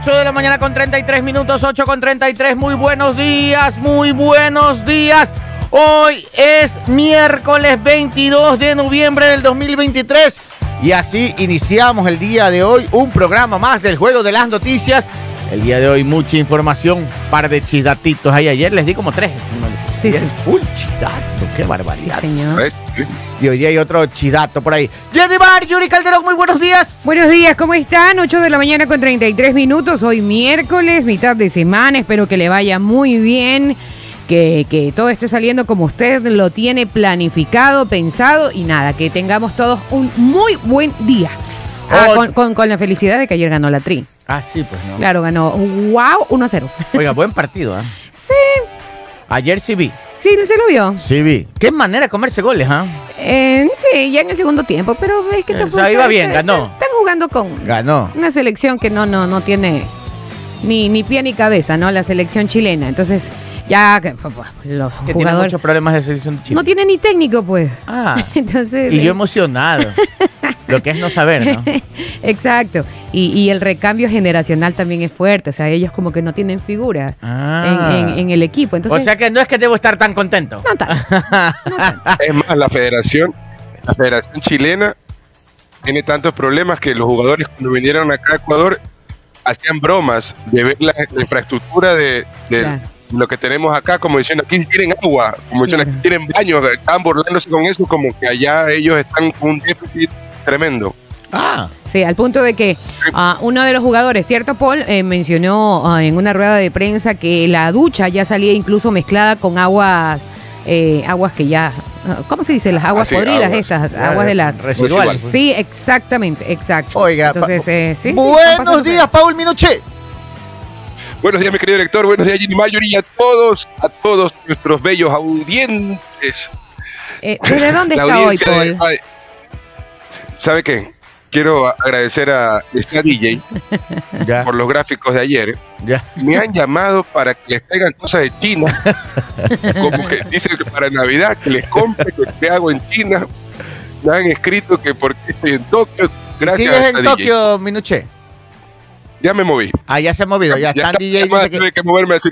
8 de la mañana con 33 minutos, 8 con 33. Muy buenos días, muy buenos días. Hoy es miércoles 22 de noviembre del 2023 y así iniciamos el día de hoy un programa más del Juego de las Noticias. El día de hoy mucha información, par de chidatitos ahí. Ayer les di como tres. Sí, Ayer sí. full chidato, qué barbaridad. Señor. Sí. Y hoy día hay otro chidato por ahí. Jenny Bar, Yuri Calderón, muy buenos días. Buenos días, ¿cómo están? 8 de la mañana con 33 minutos. Hoy miércoles, mitad de semana. Espero que le vaya muy bien. Que, que todo esté saliendo como usted lo tiene planificado, pensado y nada, que tengamos todos un muy buen día. Ah, con, con- con la felicidad de que ayer ganó la Tri. Ah, sí, pues no. Claro, ganó. ¡Wow! 1-0. Oiga, buen partido, ¿ah? Sí, Ayer sí vi. sí, se lo vio. Sí vi. Qué manera de comerse goles, ¿ah? Eh, sí, ya en el segundo tiempo, pero es que Eh, tampoco- o sea, iba bien, ganó. Están jugando con, Ganó. Una selección que no, no, no tiene ni, ni pie ni cabeza, ¿no? La selección chilena. Entonces, ya que, pues, los Que tiene jugadores muchos problemas de selección de Chile. no tiene ni técnico, pues. Ah, Entonces, y yo eh, emocionado. Lo que es no saber, ¿no? exacto. Y, y el recambio generacional también es fuerte. O sea, ellos como que no tienen figura Ah. en, en- en el equipo. Entonces, o sea que no es que debo estar tan contento. no tanto. Es más, la federación, la federación chilena tiene tantos problemas que los jugadores cuando vinieron acá a Ecuador hacían bromas de ver la, la infraestructura de, de Claro. Lo que tenemos acá, como diciendo aquí tienen agua, como diciendo aquí tienen baños, estaban burlándose con eso, como que allá ellos están con un déficit tremendo. Ah, Sí, al punto de que ah, uno de los jugadores, ¿cierto, Paul? Eh, mencionó ah, en una rueda de prensa que la ducha ya salía incluso mezclada con aguas, eh, aguas que ya, ah, ¿cómo se dice? Las aguas Ah, sí, podridas, aguas. esas, aguas de la... residual. Residual. Sí, exactamente, exacto. Oiga, Entonces, eh, sí, están buenos días, Paul Minuche. Buenos días, mi querido director, buenos días, Jimmy Mayor, y a todos, a todos nuestros bellos audientes. Eh, ¿Desde dónde está hoy, de- Paul? ay, ¿Sabe qué? Quiero agradecer a esta DJ Ya, por los gráficos de ayer. ya. Me han llamado para que les traigan cosas de China. Como que dicen que para Navidad que les compre, que te hago en China. Me han escrito que porque estoy en Tokio. Gracias ¿Sigues a en DJ. Tokio, Minuche? Ya me moví. Ah, ya se ha movido. Ya, Stan está- DJ dice que, tuve que moverme así.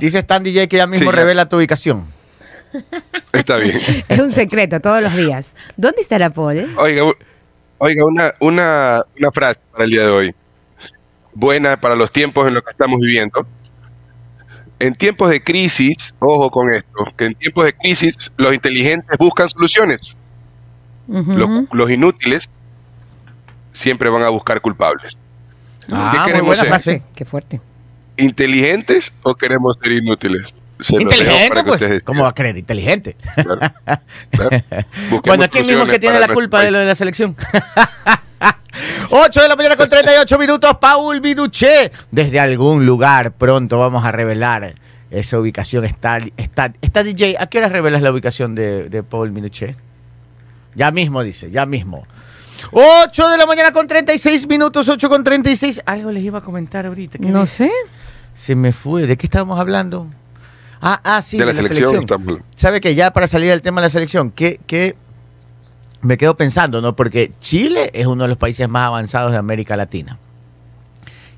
dice Stan DJ que ya mismo Sí, ya. revela tu ubicación. Está bien. Es un secreto todos los días. ¿Dónde estará Paul? Oiga, oiga una, una, una frase para el día de hoy. Buena para los tiempos en los que estamos viviendo. En tiempos de crisis, ojo con esto, que en tiempos de crisis los inteligentes buscan soluciones. Los inútiles siempre van a buscar culpables. Ah, muy queremos buena ser? frase. Qué fuerte. ¿Inteligentes o queremos ser inútiles? Se Inteligente, pues. ¿Cómo va a creer? Inteligente. claro, claro. Bueno, ¿quién mismo que tiene la culpa de lo de la selección? 8 de la mañana con 38 minutos, Paul Minuché. Desde algún lugar pronto vamos a revelar esa ubicación. Está, está, está DJ, ¿a qué hora revelas la ubicación de, de Paul Minuché? Ya mismo, dice, ya mismo. 8 de la mañana con 36 minutos, 8 con 36. Algo les iba a comentar ahorita. ¿qué No sé. Se me fue. ¿De qué estábamos hablando? Ah, ah, sí, de la, selección. estamos- ¿Sabe que ya para salir del tema de la selección, que, que me quedo pensando, ¿no? Porque Chile es uno de los países más avanzados de América Latina.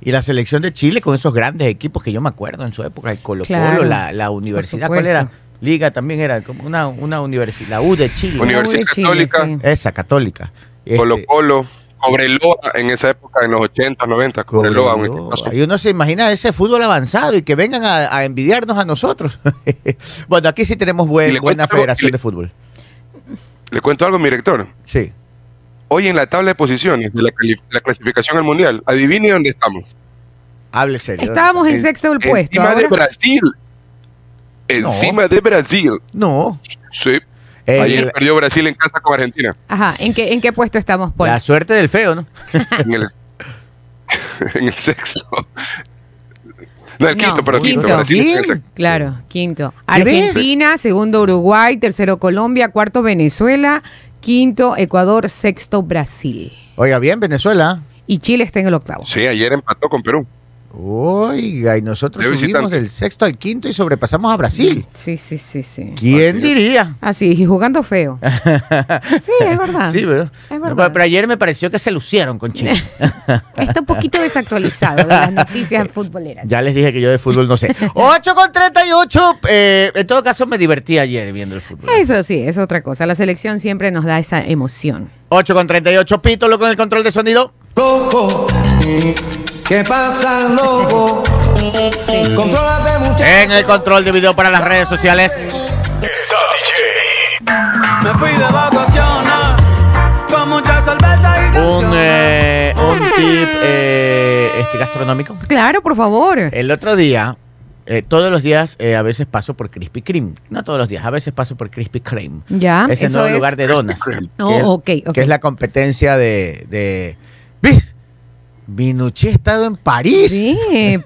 Y la selección de Chile con esos grandes equipos que yo me acuerdo en su época, el Colo Colo, Claro, la, la universidad, ¿cuál era? Liga también era, como una, una universidad, la U de Chile. Uni- Universidad Chile, Católica. sí. Esa, católica. Este, Colo Colo, Cobreloa en esa época, en los 80, 90, Cobreloa, un Cobreloa. Y uno se imagina ese fútbol avanzado y que vengan a, a envidiarnos a nosotros. bueno, aquí sí tenemos buen- buena algo, federación le- de fútbol. Le cuento algo, mi director. Sí. Hoy en la tabla de posiciones de la, clasificación al mundial, adivine dónde estamos. Hable serio. Estábamos en sexto el puesto. Encima de Brasil. Encima de Brasil. No. Sí. El- Ayer perdió Brasil en casa con Argentina. Ajá, ¿en qué, ¿en qué puesto estamos, Paul? la suerte del feo, ¿no? En el, en el sexto. No, el No, quinto, pero quinto. quinto. Brasil Bien. Claro, quinto. Argentina, segundo Uruguay, tercero Colombia, cuarto Venezuela, quinto Ecuador, sexto Brasil. Oiga, bien, Venezuela. Y Chile está en el octavo. Sí, ayer empató con Perú. Oiga, y nosotros De subimos visitante. del sexto al quinto y sobrepasamos a Brasil. Sí, sí, sí, sí. ¿Quién Así diría? Así, y jugando feo. Sí, es verdad. Sí, ¿verdad? Ah, Es verdad. pero, pero ayer me pareció que se lucieron con Chile. Está un poquito desactualizado de las noticias futboleras. ya les dije que yo de fútbol no sé. 8 con 38. eh, en todo caso, me divertí ayer viendo el fútbol. Eso sí, es otra cosa. La selección siempre nos da esa emoción. 8 con 38. Pítolo con el control de sonido. Loco, ¿qué pasa, loco? Contrólate, muchacho. En el control de video para las redes sociales. Me fui de vacaciones con mucha cerveza y Un, eh, un tip eh, este, gastronómico. Claro, por favor. El otro día, eh, todos los días, eh, a veces paso por Krispy Kreme. No todos los días, a veces paso por Krispy Kreme. Ya, Ese eso nuevo es. lugar de donas. No, que es- ok, ok. Que es la competencia de... de ¿Ves? Minuché ha estado en París. Sí,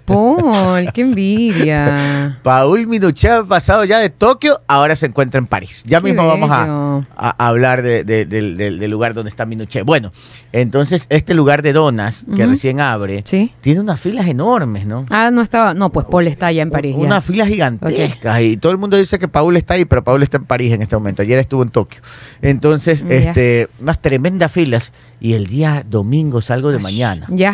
Paul, qué envidia. Paul Minuché ha pasado ya de Tokio, ahora se encuentra en París. Ya Qué mismo vamos a, hablar de- de- del- lugar donde está Minuché. Bueno, entonces este lugar de donas que recién abre, Sí. tiene unas filas enormes, ¿no? Ah, no estaba. No, pues Paul está allá en París. Unas filas gigantescas. Y todo el mundo dice que Paul está ahí, pero Paul está en París en este momento. Ayer estuvo en Tokio. Entonces, Ya. este, unas tremendas filas. Y el día domingo salgo de mañana. Ya.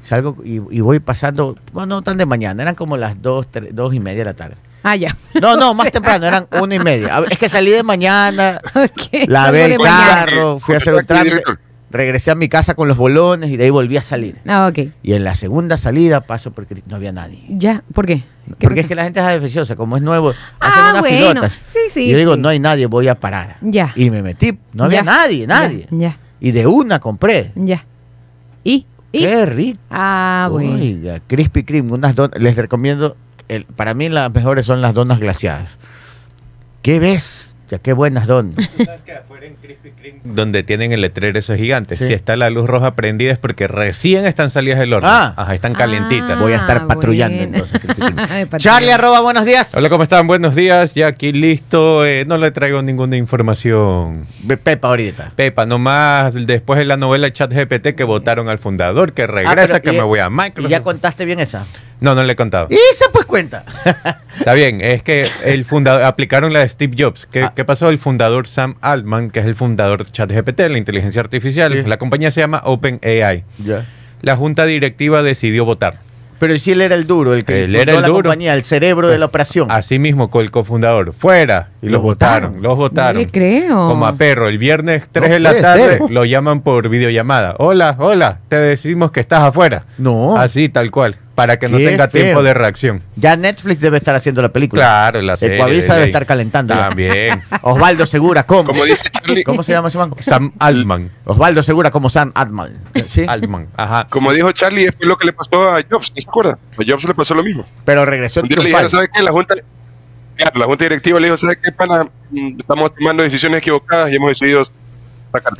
Salgo y, y voy pasando, bueno, no tan de mañana, eran como las dos, tres- dos y media de la tarde. Ah, ya. No, no, más temprano, eran una y media. Es que salí de mañana, Ok, lavé el carro, fui a hacer un trámite, regresé a mi casa con los bolones y de ahí volví a salir. Ah, ok. Y en la segunda salida paso porque no había nadie. Ya. ¿Por qué? ¿Qué Porque es que la gente es defensiosa, como es nuevo, hacen Ah, unas bueno. Sí, sí. y yo digo, sí. no hay nadie, voy a parar. Ya. Y me metí, no había Ya. nadie, nadie. Ya. Ya. Y de una compré. ya. ¿Y? Qué rico. Ah, bueno. Oiga, Krispy Kreme, unas donas, les recomiendo, el, para mí las mejores son las donas glaciadas. ¿Qué ves? Ya qué buenas donas. donde tienen el letrero ese gigante. Sí. Si está la luz roja prendida es porque recién están salidas del horno. Ah. Ajá, están calientitas. Voy a estar Ah, patrullando bueno. entonces. Charlie, arroba, buenos días. Hola, ¿cómo están? Buenos días. Ya aquí listo. Eh, no le traigo ninguna información. Pepa ahorita. Pepa, nomás después de la novela Chat GPT que votaron al fundador, que Ah, regresa, pero que y- me voy a ¿Y Microsoft. ya contaste bien esa? No, no le he contado. Y esa pues cuenta. Está bien, es que el fundador aplicaron la de Steve Jobs. ¿Qué, Ah. qué pasó? El fundador Sam Altman, que es el fundador de ChatGPT, la inteligencia artificial, Sí. la compañía se llama OpenAI. ya. La junta directiva decidió votar. Pero si él era el duro, el que Él fundó era el la duro. compañía, el cerebro de la operación. Así mismo con el cofundador. Fuera. Y Los los votaron. votaron. Los votaron. No le creo. Como a perro. El viernes 3 No de la tarde ser. lo llaman por videollamada. Hola, hola. Te decimos que estás afuera. No. Así, tal cual. Para que no Qué tenga feo. tiempo de reacción. Ya Netflix debe estar haciendo la película. Claro, la serie. Ecuavisa de debe estar calentando. También. Osvaldo Segura, ¿cómo? Como dice Charlie, ¿Cómo se llama ese man? Sam Altman. Osvaldo Segura como Sam Altman. ¿Sí? Altman. Ajá. como dijo Charlie, fue lo que le pasó a Jobs, ¿no se acuerda? A Jobs le pasó lo mismo. Pero regresó Un día le triunfal. dijeron, ¿sabes qué? La junta, claro, la junta directiva le dijo, ¿sabes qué, pana? Mm, Estamos tomando decisiones equivocadas y hemos decidido sacar.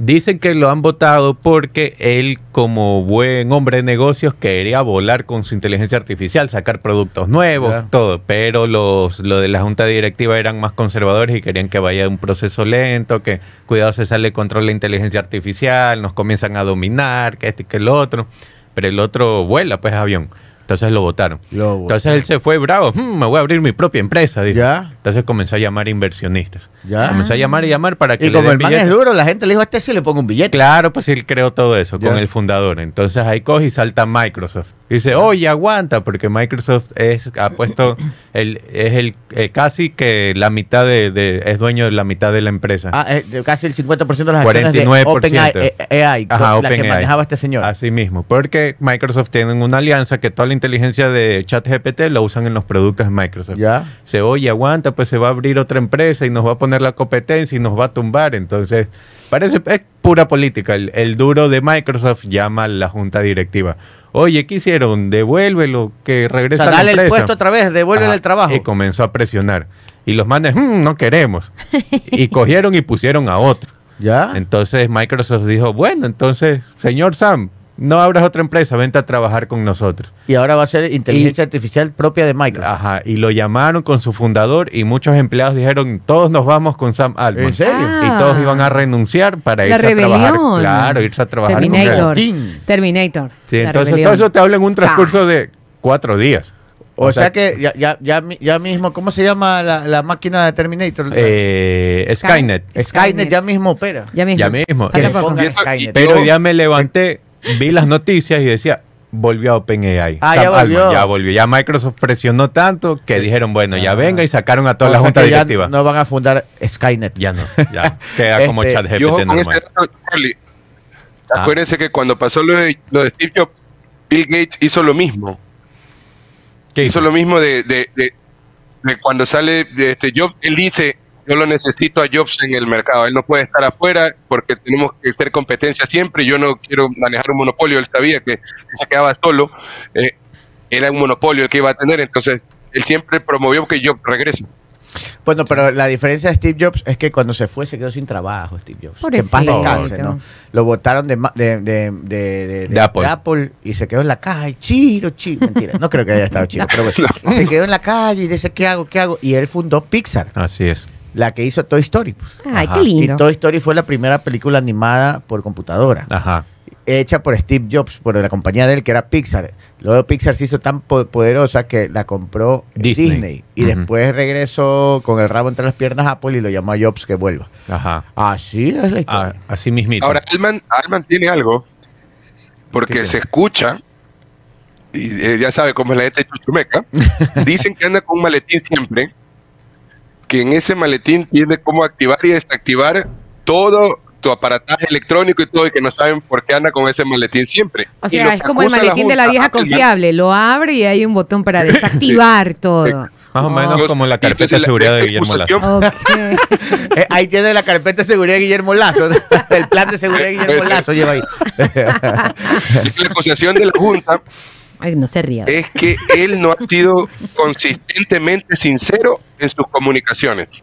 Dicen que lo han votado porque él, como buen hombre de negocios, quería volar con su inteligencia artificial, sacar productos nuevos, todo. Pero los, lo de la junta directiva eran más conservadores y querían que vaya un proceso lento, que cuidado se sale control la inteligencia artificial, nos comienzan a dominar, que este y que el otro. Pero el otro vuela, pues, avión. Entonces lo votaron. Entonces él se fue bravo. "Hmm, me voy a abrir mi propia empresa. dijo. Ya. Entonces comenzó a llamar inversionistas. Ya. Comenzó a llamar y llamar para que Y le como den el man billetes. es duro, la gente le dijo a este sí le pongo un billete. Claro, pues él creó todo eso Ya. con el fundador. Entonces ahí coge y salta Microsoft. Dice, oye, aguanta, porque Microsoft es, ha puesto, el, es el eh, casi que la mitad de, de- es dueño de la mitad de la empresa. Ah, eh, de casi el 50% de las acciones 49%. de OpenAI, Ajá, la que OpenAI. manejaba este señor. Así mismo, porque Microsoft tiene una alianza que toda la inteligencia de ChatGPT lo usan en los productos de Microsoft. Ya. Se oye, aguanta, pues se va a abrir otra empresa y nos va a poner la competencia y nos va a tumbar. Entonces, parece es pura política. El, el duro de Microsoft llama a la junta directiva. Oye, ¿qué hicieron? Devuélvelo, que O regrese sea, a la dale el puesto otra vez, devuélvele el trabajo. Y comenzó a presionar. Y los manes, "Mm, no queremos. y cogieron y pusieron a otro. ¿Ya? Entonces Microsoft dijo, bueno, entonces, señor Sam, no abras otra empresa, vente a trabajar con nosotros. Y ahora va a ser inteligencia artificial propia de Microsoft. Ajá, y lo llamaron con su fundador y muchos empleados dijeron, todos nos vamos con Sam Altman. ¿En serio? Ah. Y todos iban a renunciar para La irse a trabajar. rebelión. Claro, irse a trabajar con Terminator. él. Putin. Terminator. Sí, La entonces rebelión. todo eso te habla en un transcurso de cuatro días. O, sea, que ya, ya, ya, ya mismo, ¿cómo se llama la, la máquina de Terminator? Eh, Skynet. Skynet ya mismo opera. Ya mismo. Ya mismo. Que pongan Skynet. Pero ya me levanté, vi las noticias y decía, volvió a OpenAI. Ah, ya Altman, volvió. ya volvió. Ya Microsoft presionó tanto que dijeron, bueno, ya Ah. venga y sacaron a toda la junta que ya directiva. No van a fundar Skynet. Ya no, ya. Queda como Este, chat GPT ese normal. dato, Charlie. Ah. Acuérdense que cuando pasó lo de, lo de Steve Jobs, Bill Gates hizo lo mismo. ¿Qué hizo hizo? lo mismo de, de- de- de cuando sale de este Jobs, él dice, yo lo necesito a Jobs en el mercado, él no puede estar afuera porque tenemos que ser competencia siempre, yo no quiero manejar un monopolio, él sabía que se quedaba solo, eh, era un monopolio el que iba a tener, entonces él siempre promovió que Jobs regrese. Bueno, pero la diferencia de Steve Jobs es que cuando se fue se quedó sin trabajo, Steve Jobs. Que en paz descanse, ¿no? Lo votaron de, ma- de, de, de, de- De Apple. y se quedó en la calle. Chiro, chiro. Mentira, no creo que haya estado chiro, pero bueno. Se quedó en la calle y dice, ¿qué hago? ¿Qué hago? Y él fundó Pixar, Así es. La que hizo Toy Story. pues. Ay, Ajá. qué lindo. Y Toy Story fue la primera película animada por computadora. Ajá. hecha por Steve Jobs, por la compañía de él, que era Pixar. Luego Pixar se hizo tan po- poderosa que la compró Disney. Disney. Y después regresó con el rabo entre las piernas a Apple y lo llamó a Jobs que vuelva. Ajá. Así es la Ah, historia. así mismito. Ahora, Alman, Alman tiene algo, porque ¿Qué se escucha, y eh, ya sabe cómo es la gente chuchumeca, dicen que anda con un maletín siempre, que en ese maletín tiene cómo activar y desactivar todo tu aparataje electrónico y todo, y que no saben por qué anda con ese maletín siempre. O sea, es como el maletín de la vieja confiable. Lo abre y hay un botón para desactivar todo. Más o menos Oh. como la carpeta de seguridad de Guillermo Lazo. Eh, ahí tiene la carpeta de seguridad de Guillermo Lazo. el plan de seguridad de Guillermo Lazo lleva ahí. La acusación de la Junta Ay, no se ría. es que él no ha sido consistentemente sincero en sus comunicaciones.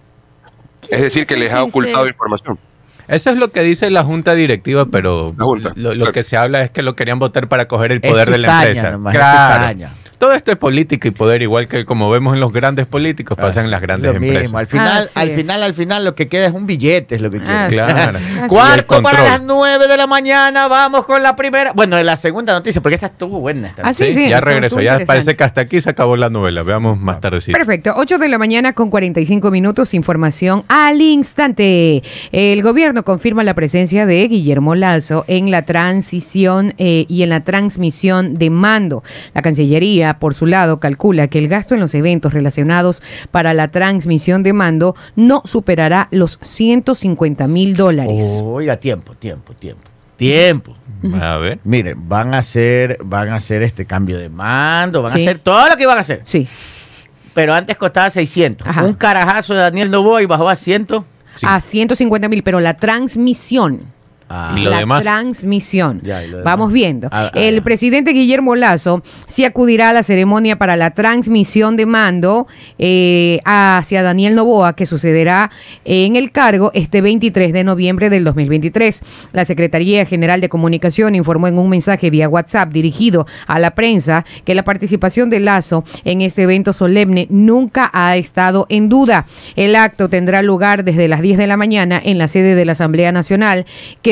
Es decir, que les ha sincero? ocultado información. Eso es lo que dice la junta directiva, pero junta, lo, lo claro. que se habla es que lo querían votar para coger el Es poder de la empresa. nomás, es claro. Todo esto es política y poder, igual que como vemos en los grandes políticos, pasan en las grandes lo empresas. mismo. Al final, Así al es. final, al final, lo que queda es un billete, es lo que queda. Ah, Claro. Y el Cuarto para las nueve de la mañana, vamos con la primera. Bueno, de la segunda noticia, porque esta estuvo buena. Esta Ah, sí, Sí, ya regresó. Ya parece que hasta aquí se acabó la novela. Veamos más tardecito. Perfecto, 8 de la mañana con 45 minutos, información al instante. El gobierno confirma la presencia de Guillermo Lazo en la transición eh, y en la transmisión de mando. La Cancillería, por su lado, calcula que el gasto en los eventos relacionados para la transmisión de mando no superará los 150 mil dólares. Oiga, tiempo, tiempo, tiempo. Tiempo. A ver. Miren, van a hacer, van a hacer este cambio de mando, van Sí. a hacer todo lo que van a hacer. Sí, Pero antes costaba 600. Ajá. Un carajazo de Daniel Novoa y bajó a 100. Sí. a 150 mil, pero la transmisión. Y lo la demás. transmisión. Ya, y lo demás. Vamos viendo. Ah, ah, el ya. presidente Guillermo Lazo sí acudirá a la ceremonia para la transmisión de mando eh, hacia Daniel Novoa, que sucederá en el cargo este 23 de noviembre del 2023. La Secretaría General de Comunicación informó en un mensaje vía WhatsApp dirigido a la prensa que la participación de Lazo en este evento solemne nunca ha estado en duda. El acto tendrá lugar desde las 10 de la mañana en la sede de la Asamblea Nacional,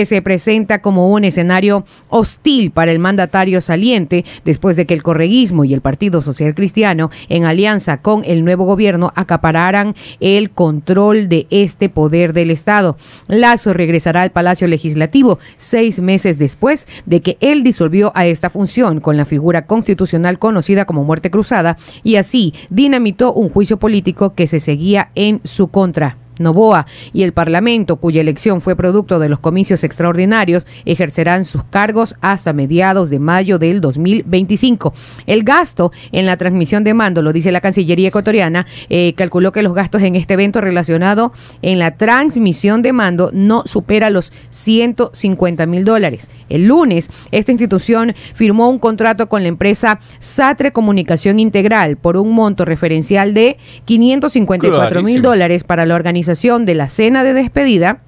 se presenta como un escenario hostil para el mandatario saliente después de que el correguismo y el Partido Social Cristiano, en alianza con el nuevo gobierno, acapararan el control de este poder del Estado. Lazo regresará al Palacio Legislativo seis meses después de que él disolvió a esta función con la figura constitucional conocida como muerte cruzada y así dinamitó un juicio político que se seguía en su contra. Novoa y el Parlamento, cuya elección fue producto de los comicios extraordinarios, ejercerán sus cargos hasta mediados de mayo del 2025. El gasto en la transmisión de mando, lo dice la Cancillería ecuatoriana, eh, calculó que los gastos en este evento relacionado en la transmisión de mando no supera los 150 mil dólares. El lunes, esta institución firmó un contrato con la empresa Satre Comunicación Integral por un monto referencial de 554 mil dólares para la organización de la cena de despedida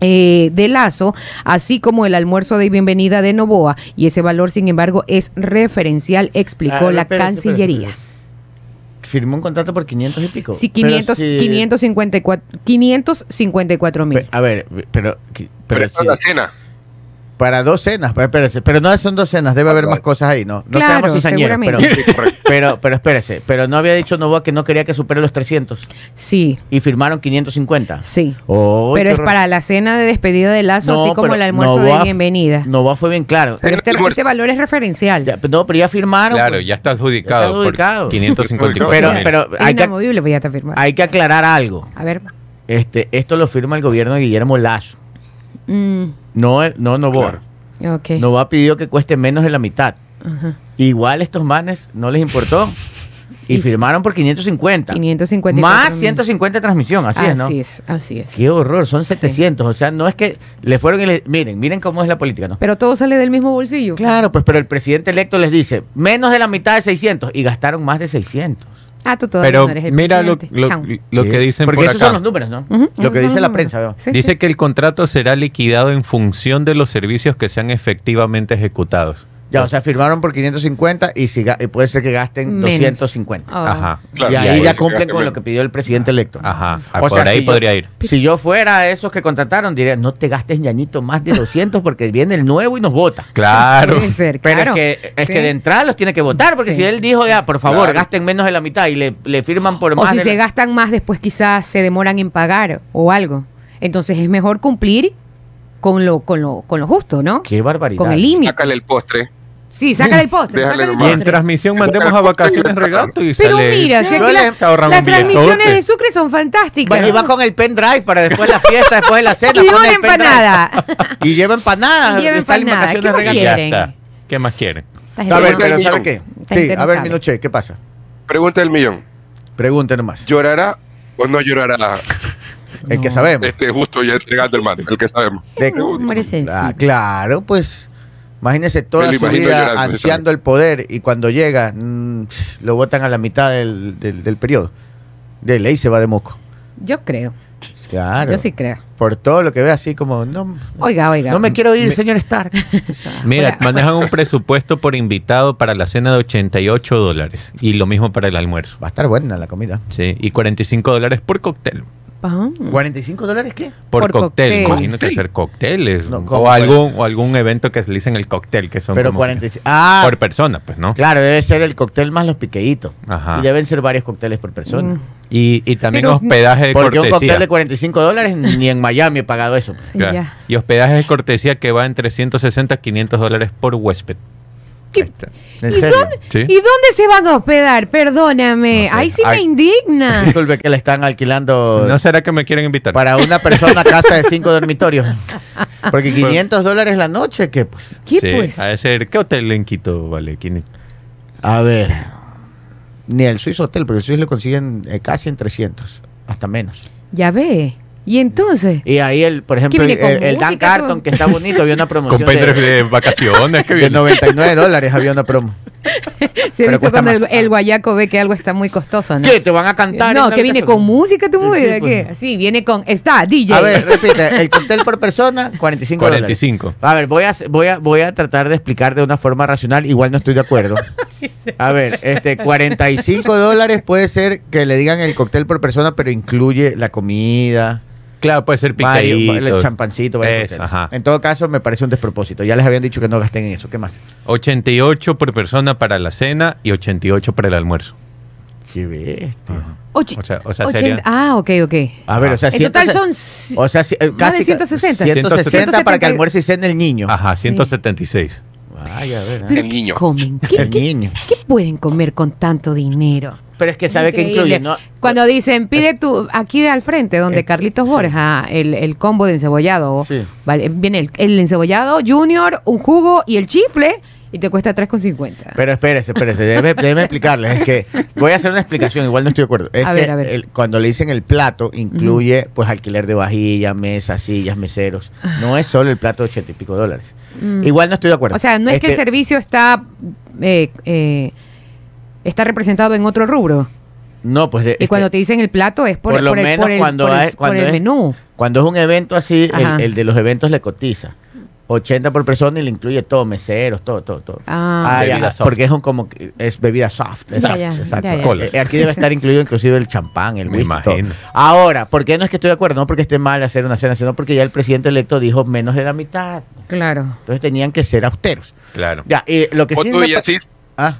eh, de Lazo, así como el almuerzo de bienvenida de Novoa, y ese valor, sin embargo, es referencial, explicó Ah, la Cancillería. Firmó un contrato por 500 y pico. Sí, Pero 500, si- 554, 554 mil. A ver, pero, pero Pero es para si- la cena. Para dos cenas, pero, espérese, pero no son dos cenas, debe haber más cosas ahí, ¿no? No Claro, seamos cizañeros, pero, seguramente. pero, pero espérese, pero no había dicho Novoa que no quería que supere los 300 Sí, y firmaron 550. sí. Oh, Pero es horror. para la cena de despedida de Lazo, No, así como el almuerzo Novoa- de bienvenida. Novoa fue bien claro. Pero este, este valor es referencial. Ya, no, pero ya firmaron. Claro, pues. ya está adjudicado, Está adjudicado. por 554 Pero, pero es hay que, inamovible, pues ya está firmado. hay que aclarar algo. A ver. Este, esto lo firma el gobierno de Guillermo Lazo. Mm, No, no Novoa. ok. Novoa pidió que cueste menos de la mitad. Ajá. Igual estos manes no les importó. Y, firmaron por 550. 554 Más mil. 150 de transmisión, así, es, ¿no? Así es, así es. Qué horror, son 700. O sea, no es que le fueron y le... Miren, miren cómo es la política, ¿no? Pero todo sale del mismo bolsillo. Claro, pues pero el presidente electo les dice menos de la mitad de 600 y gastaron más de 600. Ah, tú todavía Pero no eres el mira lo, lo- lo Sí, que dicen Porque por esos acá. son los números, ¿no? Lo que dice la prensa, números. ¿no? Sí, Dice sí. que el contrato será liquidado en función de los servicios que sean efectivamente ejecutados. Ya, o sea, firmaron por 550 y, si, y puede ser que gasten Menos. 250. Ah. Ajá. Claro, y ahí ya cumplen con lo que pidió el presidente electo. Ajá. O por sea, ahí si yo- podría ir. Si yo fuera esos que contrataron, diría, no te gastes ñañito más de 200 porque viene el nuevo y nos vota. Claro. Puede ser, Pero claro. es que es Sí. que de entrada los tiene que votar, porque Sí. si él dijo ya, por favor, Claro. gasten menos de la mitad y le, le firman por O más si de se la- gastan más, después quizás se demoran en pagar o algo. Entonces es mejor cumplir con lo, con lo, con lo justo, ¿no? Qué barbaridad. Con el límite. Sácale el postre. Sí, sácale el postre. Déjale sácale el nomás. Y en transmisión mandemos a vacaciones regato y Pero sale. mira, si aquí la- las transmisiones de Sucre son fantásticas. Va- Y va con el pendrive para después de la fiesta, después de la cena. Y pendrive. empanada. Y lleva empanadas. Y lleva empanada. vacaciones ¿Qué más quieren? está. ¿Qué más quieren? A ver, pero. ¿sabe qué? Sí, a ver, sabe. Minuche, ¿qué pasa? Pregunta del millón. Pregunte nomás. ¿Llorará o no llorará? El que sabemos. Este justo ya entregando el mando, el que sabemos. De- No. Ah, claro, pues. Imagínese toda su vida llorando, ansiando el poder y cuando llega mm, lo votan a la mitad del, del, del periodo. De ley se va de moco. Yo creo. Claro. Yo sí creo. Por todo lo que ve así como, no, Oiga, oiga. no me quiero ir, señor Stark. Mira, manejan un presupuesto por invitado para la cena de 88 dólares. Y lo mismo para el almuerzo. Va a estar buena la comida. Sí. Y 45 dólares por cóctel. Ah. ¿45 dólares qué? Por, Por cóctel. cóctel. Imagino que hacer cócteles. No, ¿cómo o, algún, o algún evento que se le dicen el cóctel, que son Pero como 45. Ah, por persona, pues, ¿no? claro, debe ser el cóctel más los piqueitos. Ajá. Y deben ser varios cócteles por persona. Mm. Y, y también Pero- hospedaje de Porque un cortesía. cóctel de 45 dólares ni en Miami he pagado eso. Claro. Y hospedaje de cortesía que va entre 160 a 500 dólares por huésped. ¿Y dónde, Sí. ¿Y dónde se van a hospedar? Perdóname. No sé. Ahí sí me indigna. Disculpe que le están alquilando ¿No será que me quieren invitar? para una persona casa de cinco dormitorios. Porque 500 dólares la noche, que pues. ¿Qué Sí, pues? De ser, ¿qué hotel en Quito vale? ¿Quién- A ver. Ni el Swiss Hotel, porque el Swiss lo consiguen eh, casi en 300, hasta menos. Ya ve. ¿Y entonces? Y ahí, el, por ejemplo, el, Dan Carton, que está bonito, había una promoción Con de, de vacaciones, que de bien. 99 dólares, había una promo. Se visto cuesta cuando el, guayaco ve que algo está muy costoso, ¿no? ¿Qué? ¿Te van a cantar? No, que viene con música tu Sí, movida, pues. ¿qué? Sí, viene con... Está, DJ. A ver, repite, el cóctel por persona, 45 dólares. 45. A ver, voy a, voy, a, voy a tratar de explicar de una forma racional, igual no estoy de acuerdo. A ver, este 45 dólares puede ser que le digan el cóctel por persona, pero incluye la comida, Claro, puede ser varios, picadito. el champancito, varios Eso, cócteles. ajá. En todo caso, me parece un despropósito. Ya les habían dicho que no gasten en eso. ¿Qué más? 88 por persona para la cena y 88 para el almuerzo. Qué bestia. O sea, o sea 80 sería... Ah, ok, ok. A ver, o sea, En total 160 son... O sea, eh, Más casi de 160. 160 para que 170. almuerce y cene el niño. Ajá, 176. Vaya, a ver. ¿eh? El niño. ¿Qué comen? ¿Qué, El qué- niño. qué pueden comer con tanto dinero? Pero es que sabe que incluye, ¿no? Cuando dicen, pide tu, aquí al frente, donde Eh, Carlitos sí. Borja, el, el combo de encebollado, Sí. vale, viene el, el encebollado junior, un jugo y el chifle, y te cuesta 3,50. Pero espérese, espérese, déjeme, déjeme explicarles. Es que voy a hacer una explicación, igual no estoy de acuerdo. Es A que ver, a ver. el- cuando le dicen el plato, incluye pues alquiler de vajilla, mesas, sillas, meseros. No es solo el plato de ochenta y pico dólares. Mm. Igual no estoy de acuerdo. O sea, no es que el Este, servicio está, eh, eh, está representado en otro rubro. No, pues de- Y es cuando que te dicen el plato es por, Por lo por el, menos por el- cuando por el- hay- por cuando el es- menú. Cuando es un evento así, el, el de los eventos le cotiza. 80 por persona y le incluye todo, meseros, todo, todo, todo. Ah. ya, Bebida soft. porque es un como que- es bebida soft. Ya, exacto, ya, exacto. ya, ya. Colas. Eh, Aquí debe estar incluido inclusive el champán, el Me whisky, imagino. Ahora, ¿por qué no es que estoy de acuerdo? No porque esté mal hacer una cena, sino porque ya el presidente electo dijo menos de la mitad. Claro. Entonces tenían que ser austeros. Claro. Ya, y lo que sí Otto me pa- Villasís, Ah.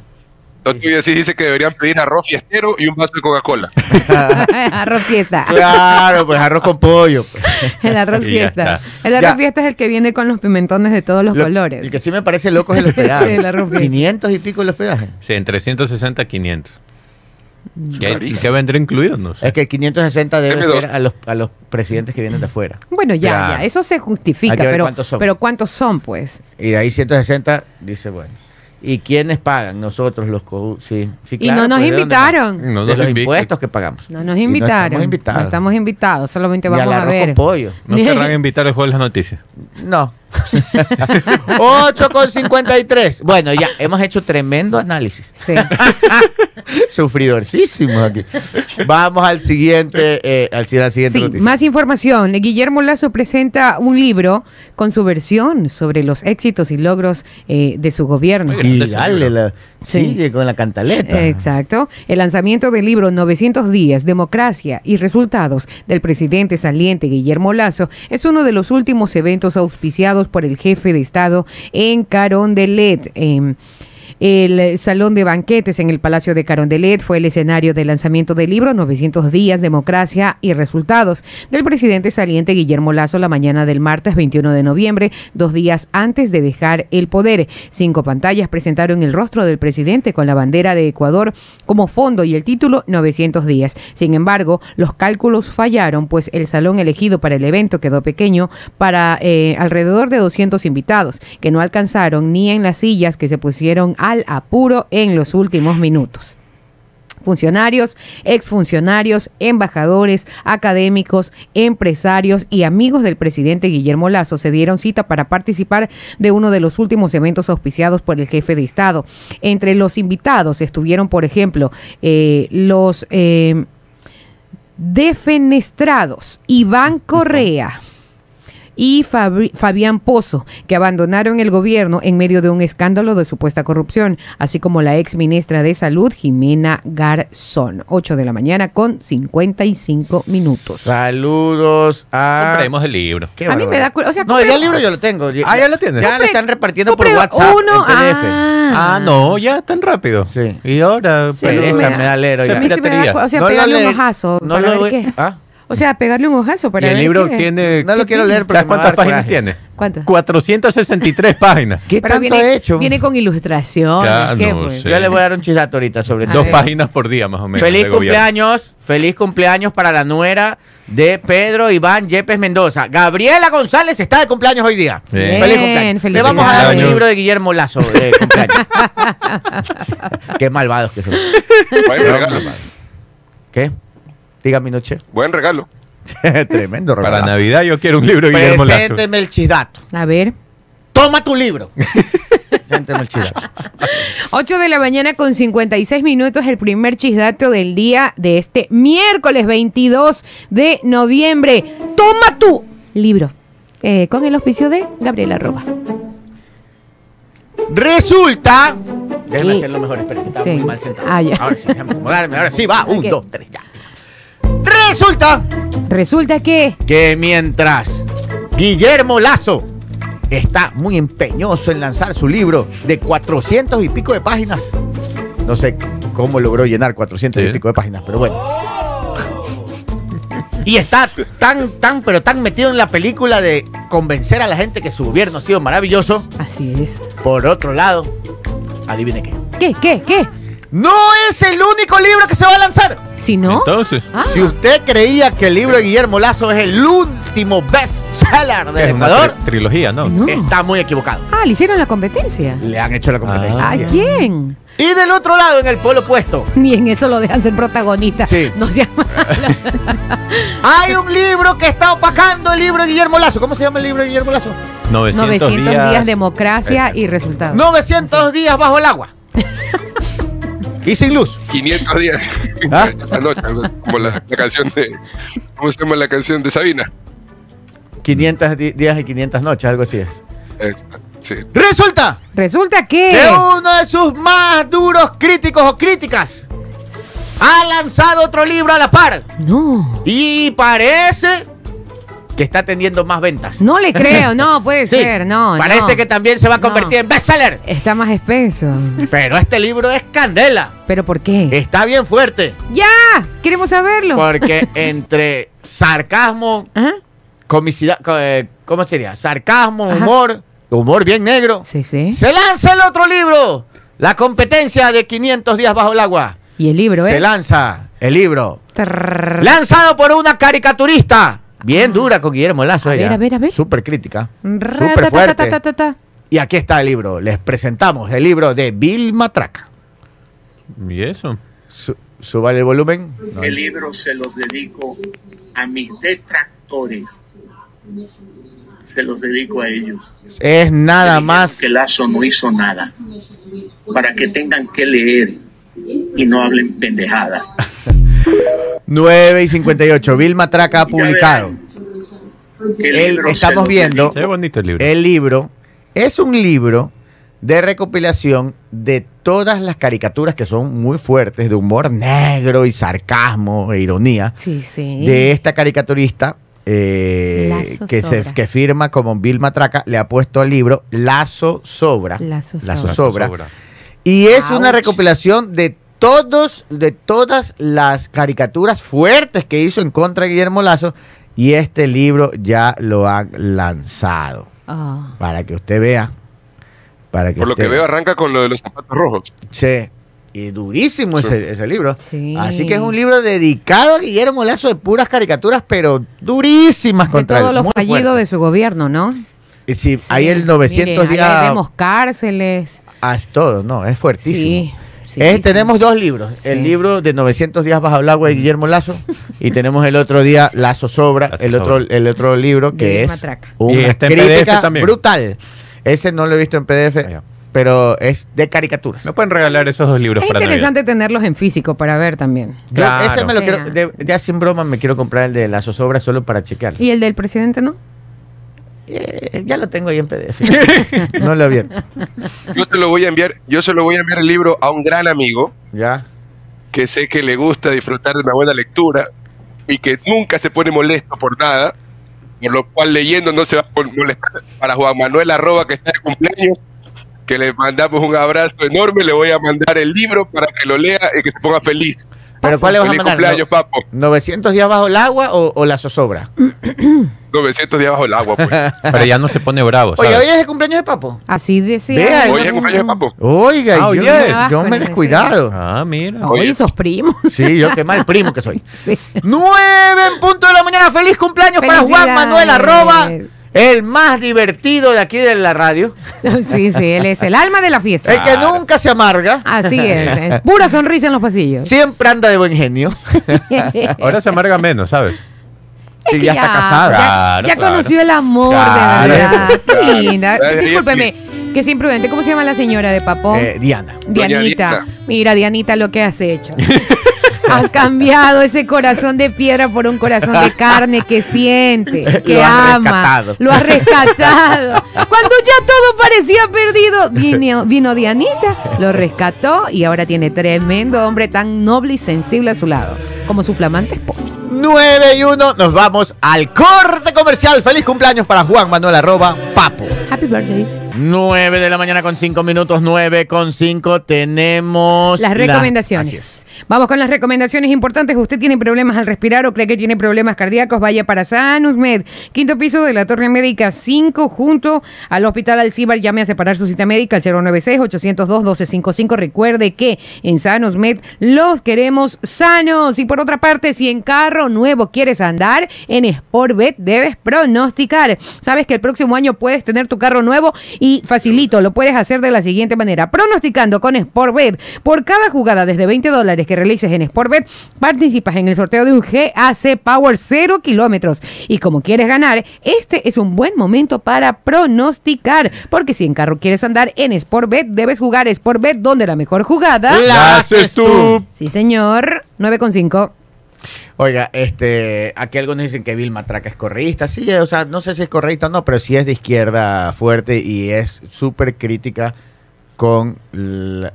Otto Villasís dice que deberían pedir arroz fiestero y un vaso de Coca-Cola. arroz fiesta. Claro, pues arroz con pollo. pues. El arroz fiesta. El arroz Ya. fiesta es el que viene con los pimentones de todos los Lo- colores. El que sí me parece loco es el hospedaje. Sí, el arroz fiesta. 500 y pico el hospedaje. Sí, entre 160 y 500. ¿Qué, Rarísimo. qué vendrá incluido? No sé. Es que el 560 debe Deme ser dos. a los, a los presidentes que vienen de afuera. Bueno, ya, Claro. ya, eso se justifica, pero cuántos son. pero ¿cuántos son, pues? Y de ahí 160 dice, bueno. ¿Y quiénes pagan? Nosotros los co sí, sí, y claro, no nos pues, ¿de invitaron. No de nos los invitan. impuestos que pagamos. No nos Y invitaron. estamos invitados. No estamos invitados, solamente al vamos a ver. con pollo. No querrán invitar el juego de las noticias. No. 8 con 53. Bueno, ya hemos hecho tremendo análisis. Sí. Sufridorcísimos aquí. Vamos al siguiente, eh, al, la siguiente Sí, noticia. más información. Guillermo Lazo presenta un libro con su versión sobre los éxitos y logros eh, de su gobierno. Y dale, la- Sí. sigue con la cantaleta. Exacto. El lanzamiento del libro 900 días, democracia y resultados del presidente saliente Guillermo Lazo es uno de los últimos eventos auspiciados por el jefe de Estado en Carondelet. em, el salón de banquetes en el Palacio de Carondelet fue el escenario del lanzamiento del libro 900 días, democracia y resultados del presidente saliente Guillermo Lazo la mañana del martes 21 de noviembre, dos días antes de dejar el poder. Cinco pantallas presentaron el rostro del presidente con la bandera de Ecuador como fondo y el título 900 días. Sin embargo, los cálculos fallaron, pues el salón elegido para el evento quedó pequeño para eh, alrededor de 200 invitados, que no alcanzaron ni en las sillas que se pusieron al apuro en los últimos minutos. Funcionarios, exfuncionarios, embajadores, académicos, empresarios y amigos del presidente Guillermo Lazo se dieron cita para participar de uno de los últimos eventos auspiciados por el jefe de Estado. Entre los invitados estuvieron, por ejemplo, eh, los eh, defenestrados Iván Correa y Fabri- Fabián Pozo, que abandonaron el gobierno en medio de un escándalo de supuesta corrupción, así como la ex ministra de Salud, Jimena Garzón. 8 de la mañana con 55 minutos. Saludos a. Compremos el libro. Qué A mí me da o sea, no, ya el libro yo lo tengo. Ah, ¿ya lo tienes? Ya lo están repartiendo por WhatsApp. uno, en PDF. ah. Ah, no, ya tan rápido. Sí. Y ahora, Sí, Pereza, me da- me da me da piratería. cu- o sea, No lo pegarle un ojazo no para lo ver voy- qué. ¿Ah? O sea, pegarle un ojazo Y para ver el libro qué. tiene. No lo quiero leer porque ¿Sabes me va a cuántas dar páginas coraje. tiene? ¿Cuánto? 463 páginas. ¿Qué Pero tanto viene, he hecho? viene con ilustración. Ya, ¿qué, no pues? sé. Yo le voy a dar un chisato ahorita sobre A todo. Dos ver. páginas por día, más o menos. Feliz de gobierno. cumpleaños, feliz cumpleaños para la nuera de Pedro Iván Yepes Mendoza. Gabriela González está de cumpleaños hoy día. Bien. Feliz cumpleaños. feliz Le vamos a dar un libro de Guillermo Lazo de cumpleaños. Qué malvados que son. Regalo. ¿Qué? Diga mi noche. Buen regalo. Tremendo Para regalazo. Navidad yo quiero un libro de Guillermo Lazo. Presénteme el chisato. A ver. Toma tu libro. Presénteme el chisato. 8 de la mañana con 56 minutos, el primer chisdato del día de este miércoles 22 de noviembre. Toma tu libro. Eh, con el oficio de Gabriela Roba. Resulta. Déjeme Sí. hacerlo mejor, espera, que estaba Sí. muy mal sentado. Ah, ya. Ahora sí, déjame acomodarme. Ahora sí, va. Un, Ok. dos, tres, ya. Resulta Resulta que que mientras Guillermo Lazo está muy empeñoso en lanzar su libro de 400 y pico de páginas, no sé cómo logró llenar 400 y pico de páginas, pero bueno. Y está tan, tan, pero tan metido en la película de convencer a la gente que su gobierno ha sido maravilloso. así es. Por otro lado, adivine qué. ¿Qué? ¿Qué? ¿Qué? No es el único libro que se va a lanzar. Si no. Entonces, Ah, Si usted creía que el libro de Guillermo Lazo es el último bestseller del es una Ecuador, tri- trilogía, ¿no? no. está muy equivocado. Ah, le hicieron la competencia. Le han hecho la competencia. ¿A así es. quién? Y del otro lado, en el polo opuesto, Ni en eso lo dejan ser protagonista. Sí. No se llama. hay un libro que está opacando el libro de Guillermo Lazo. ¿Cómo se llama el libro de Guillermo Lazo? 900, 900 días, democracia y resultados. 900 días bajo el agua. Y sin luz. 500 días. ¿Ah? La noche, algo como la, la canción de. ¿Cómo se llama la canción de Sabina? 500 di- días y 500 noches, algo así es. Sí. Resulta Resulta que. que uno de sus más duros críticos o críticas ha lanzado otro libro a la par No. y parece que está teniendo más ventas. No le creo, no, puede Sí, ser, no. Parece no. que también se va a convertir No. en bestseller. Está más espeso. Pero este libro es candela. ¿Pero por qué? Está bien fuerte. ¡Ya! Queremos saberlo. Porque entre sarcasmo, Ajá. comicidad, co- eh, ¿cómo sería? Sarcasmo, Ajá. humor, humor bien negro. Sí, sí. Se lanza el otro libro. La competencia de 500 días bajo el agua. Y el libro, Se ¿eh? lanza el libro. Trrr. Lanzado por una caricaturista. Bien dura con Guillermo Lazo. A ver, ella. a ver, a ver. Súper crítica. Súper ta, ta, fuerte. ta, ta, ta, ta. Y aquí está el libro. Les presentamos el libro de Bill Matraca. ¿Y eso? Su- súbale el volumen. No, El libro se los dedico a mis detractores. Se los dedico a ellos. Es nada más. Que Lazo no hizo nada. Para que tengan que leer y no hablen pendejadas. 9 y 58. Bill Matraca ha publicado. el estamos viendo- bonito el libro. El libro es un libro de recopilación de todas las caricaturas que son muy fuertes, de humor negro y sarcasmo e ironía, Sí, sí. de esta caricaturista eh, que, se, Sobra. que firma como Bill Matraca, le ha puesto al libro Lazo Sobra. Lazo Lazo Sobra. Sobra. Y es una recopilación de todos, de todas las caricaturas fuertes que hizo en contra de Guillermo Lazo. Y este libro ya lo han lanzado. Ah. Para que usted vea. Para que Por lo usted que veo, arranca con lo de los zapatos rojos. Sí. Y durísimo ese, ese libro. Sí. Así que es un libro dedicado a Guillermo Lazo de puras caricaturas, pero durísimas De contra todo él. lo fallido de su gobierno, ¿no? Y sí, hay el 900 Mire, allá días. vemos cárceles. Es todo, no, es fuertísimo. Sí. Eh, tenemos dos libros. Sí. El libro de 900 días bajo el agua de Guillermo Lazo y tenemos el otro día Lazo Sobra, Lazo el otro Sobra. el otro libro De que es Matraca. una crítica brutal. Ese no lo he visto en PDF, pero es de caricaturas. Me pueden regalar esos dos libros Es para interesante tenerlos en físico para ver también. Claro. ese me lo quiero, de- ya sin broma me quiero comprar el de Lazo Sobra solo para chequear. ¿Y el del presidente no? Eh, ya lo tengo ahí en PDF. no lo he abierto. Yo se lo voy a enviar, yo se lo voy a enviar el libro a un gran amigo Ya. que sé que le gusta disfrutar de una buena lectura y que nunca se pone molesto por nada, por lo cual leyendo no se va a molestar. Para Juan Manuel Arroba, que está de cumpleaños, que le mandamos un abrazo enorme, le voy a mandar el libro para que lo lea y que se ponga feliz. ¿Pero cuál le vas a mandar? cumpleaños, papo. No- ¿900 días bajo el agua o, o Lazo Sobra? 900 días bajo el agua, pues. Pero ya no se pone bravo, Oye, hoy es el cumpleaños de Papo. Así decía. Vea, Hoy es el cumpleaños de papo. Oiga, Ah, yo, oye. yo me he descuidado. Ah, mira. Oye, Oye. sos primo. Sí, yo qué mal primo que soy. Sí. 9 en punto de la mañana. Feliz cumpleaños para Juan. Manuel Arroba, el más divertido de aquí de la radio. Sí, sí, él es el alma de la fiesta. El que nunca se amarga. Así es, es pura sonrisa en los pasillos. Siempre anda de buen genio. Ahora se amarga menos, ¿sabes? Y ya, está Ya, casado. Ya, Claro, ya claro. conoció el amor, Claro. de verdad. Qué Claro. linda. Discúlpeme, que es imprudente. ¿Cómo se llama la señora de Papo? Eh, Diana. Dianita. Diana. Mira, Dianita, lo que has hecho. Has cambiado ese corazón de piedra por un corazón de carne que siente, que Lo has ama. rescatado. Lo has rescatado. Cuando ya todo parecía perdido, vino, vino Dianita, lo rescató y ahora tiene tremendo hombre tan noble y sensible a su lado, como su flamante esposo. 9 y 1. Nos vamos al corte comercial. Feliz cumpleaños para Juan Manuel Arroba, Papo. Happy birthday. 9 de la mañana con 5 minutos, 9 con 5 tenemos Las la- recomendaciones. Vamos con las recomendaciones importantes. Usted tiene problemas al respirar o cree que tiene problemas cardíacos, vaya para Sanus Med, quinto piso de la Torre Médica 5, junto al Hospital Alcibar. Llame a separar su cita médica al 096-802-1255. Recuerde que en Sanus Med los queremos sanos. Y por otra parte, si en carro nuevo quieres andar, en Sportbet debes pronosticar. Sabes que el próximo año puedes tener tu carro nuevo y facilito, lo puedes hacer de la siguiente manera. Pronosticando con Sportbet. Por cada jugada desde 20 dólares que realices en Sportbet, participas en el sorteo de un GAC Power 0 kilómetros. Y como quieres ganar, este es un buen momento para pronosticar. Porque si en carro quieres andar en Sportbet, debes jugar Sportbet donde la mejor jugada... La haces tú. Sí, señor. 9,5. Oiga, este, aquí algunos dicen que Vilma Traca es correísta. Sí, o sea, no sé si es correísta o no, pero sí es de izquierda fuerte y es súper crítica con la-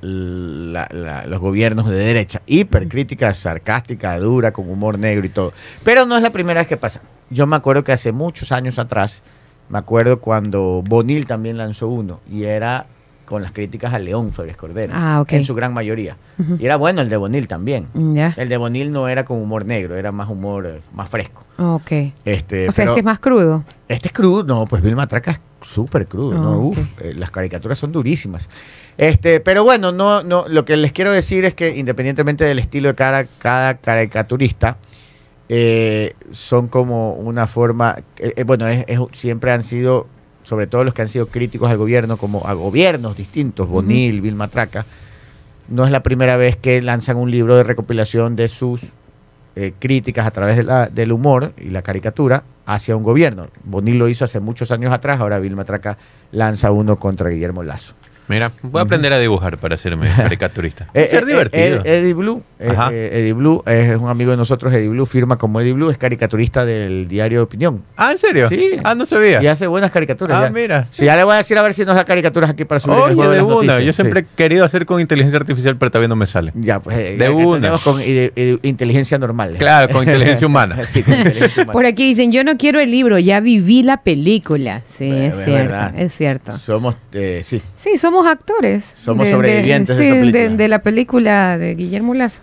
la- los gobiernos de derecha. Hipercrítica, sarcástica, dura, con humor negro y todo. Pero no es la primera vez que pasa. Yo me acuerdo que hace muchos años atrás, me acuerdo cuando Bonil también lanzó uno y era con las críticas a León Férez Cordero. Ah, ok. En su gran mayoría. Y era bueno el de Bonil también. El de Bonil no era con humor negro, era más humor eh, más fresco. Ok. Este, O sea, este es más crudo. este es crudo, no, pues Vilma Traca es súper crudo, ¿no? Uf, eh, las caricaturas son durísimas. Este, pero bueno, no, no, lo que les quiero decir es que independientemente del estilo de cada, cada caricaturista, eh, son como una forma, eh, bueno, es- es- siempre han sido, sobre todo los que han sido críticos al gobierno, como a gobiernos distintos, Bonil, Vilma Traca, no es la primera vez que lanzan un libro de recopilación de sus eh, críticas a través de la- del humor y la caricatura hacia un gobierno. Bonil lo hizo hace muchos años atrás, ahora Vilma Traca lanza uno contra Guillermo Lazo. Mira, voy a aprender a dibujar para hacerme caricaturista. Eh, Ser eh, divertido. eh, Eddie Blue, eh, Ajá. Eddie Blue es un amigo de nosotros, Eddie Blue firma como Eddie Blue, es caricaturista del diario de opinión. ah, ¿en serio? Sí. Ah, no sabía. Y hace buenas caricaturas. ah, ya. mira. Sí, ya le voy a decir a ver si nos da caricaturas aquí para subir en el Oye, juego de las una. noticias, Yo sí. siempre he querido hacer con inteligencia artificial, pero todavía no me sale. Ya, pues. De una. con inteligencia normal. Claro, con inteligencia humana. sí, con inteligencia humana. Por aquí dicen, yo no quiero el libro, ya viví la película. Sí, es es cierto, verdad. es cierto. Somos, eh, sí. Sí, somos actores. Somos sobrevivientes de sí, de la película de Guillermo Lazo.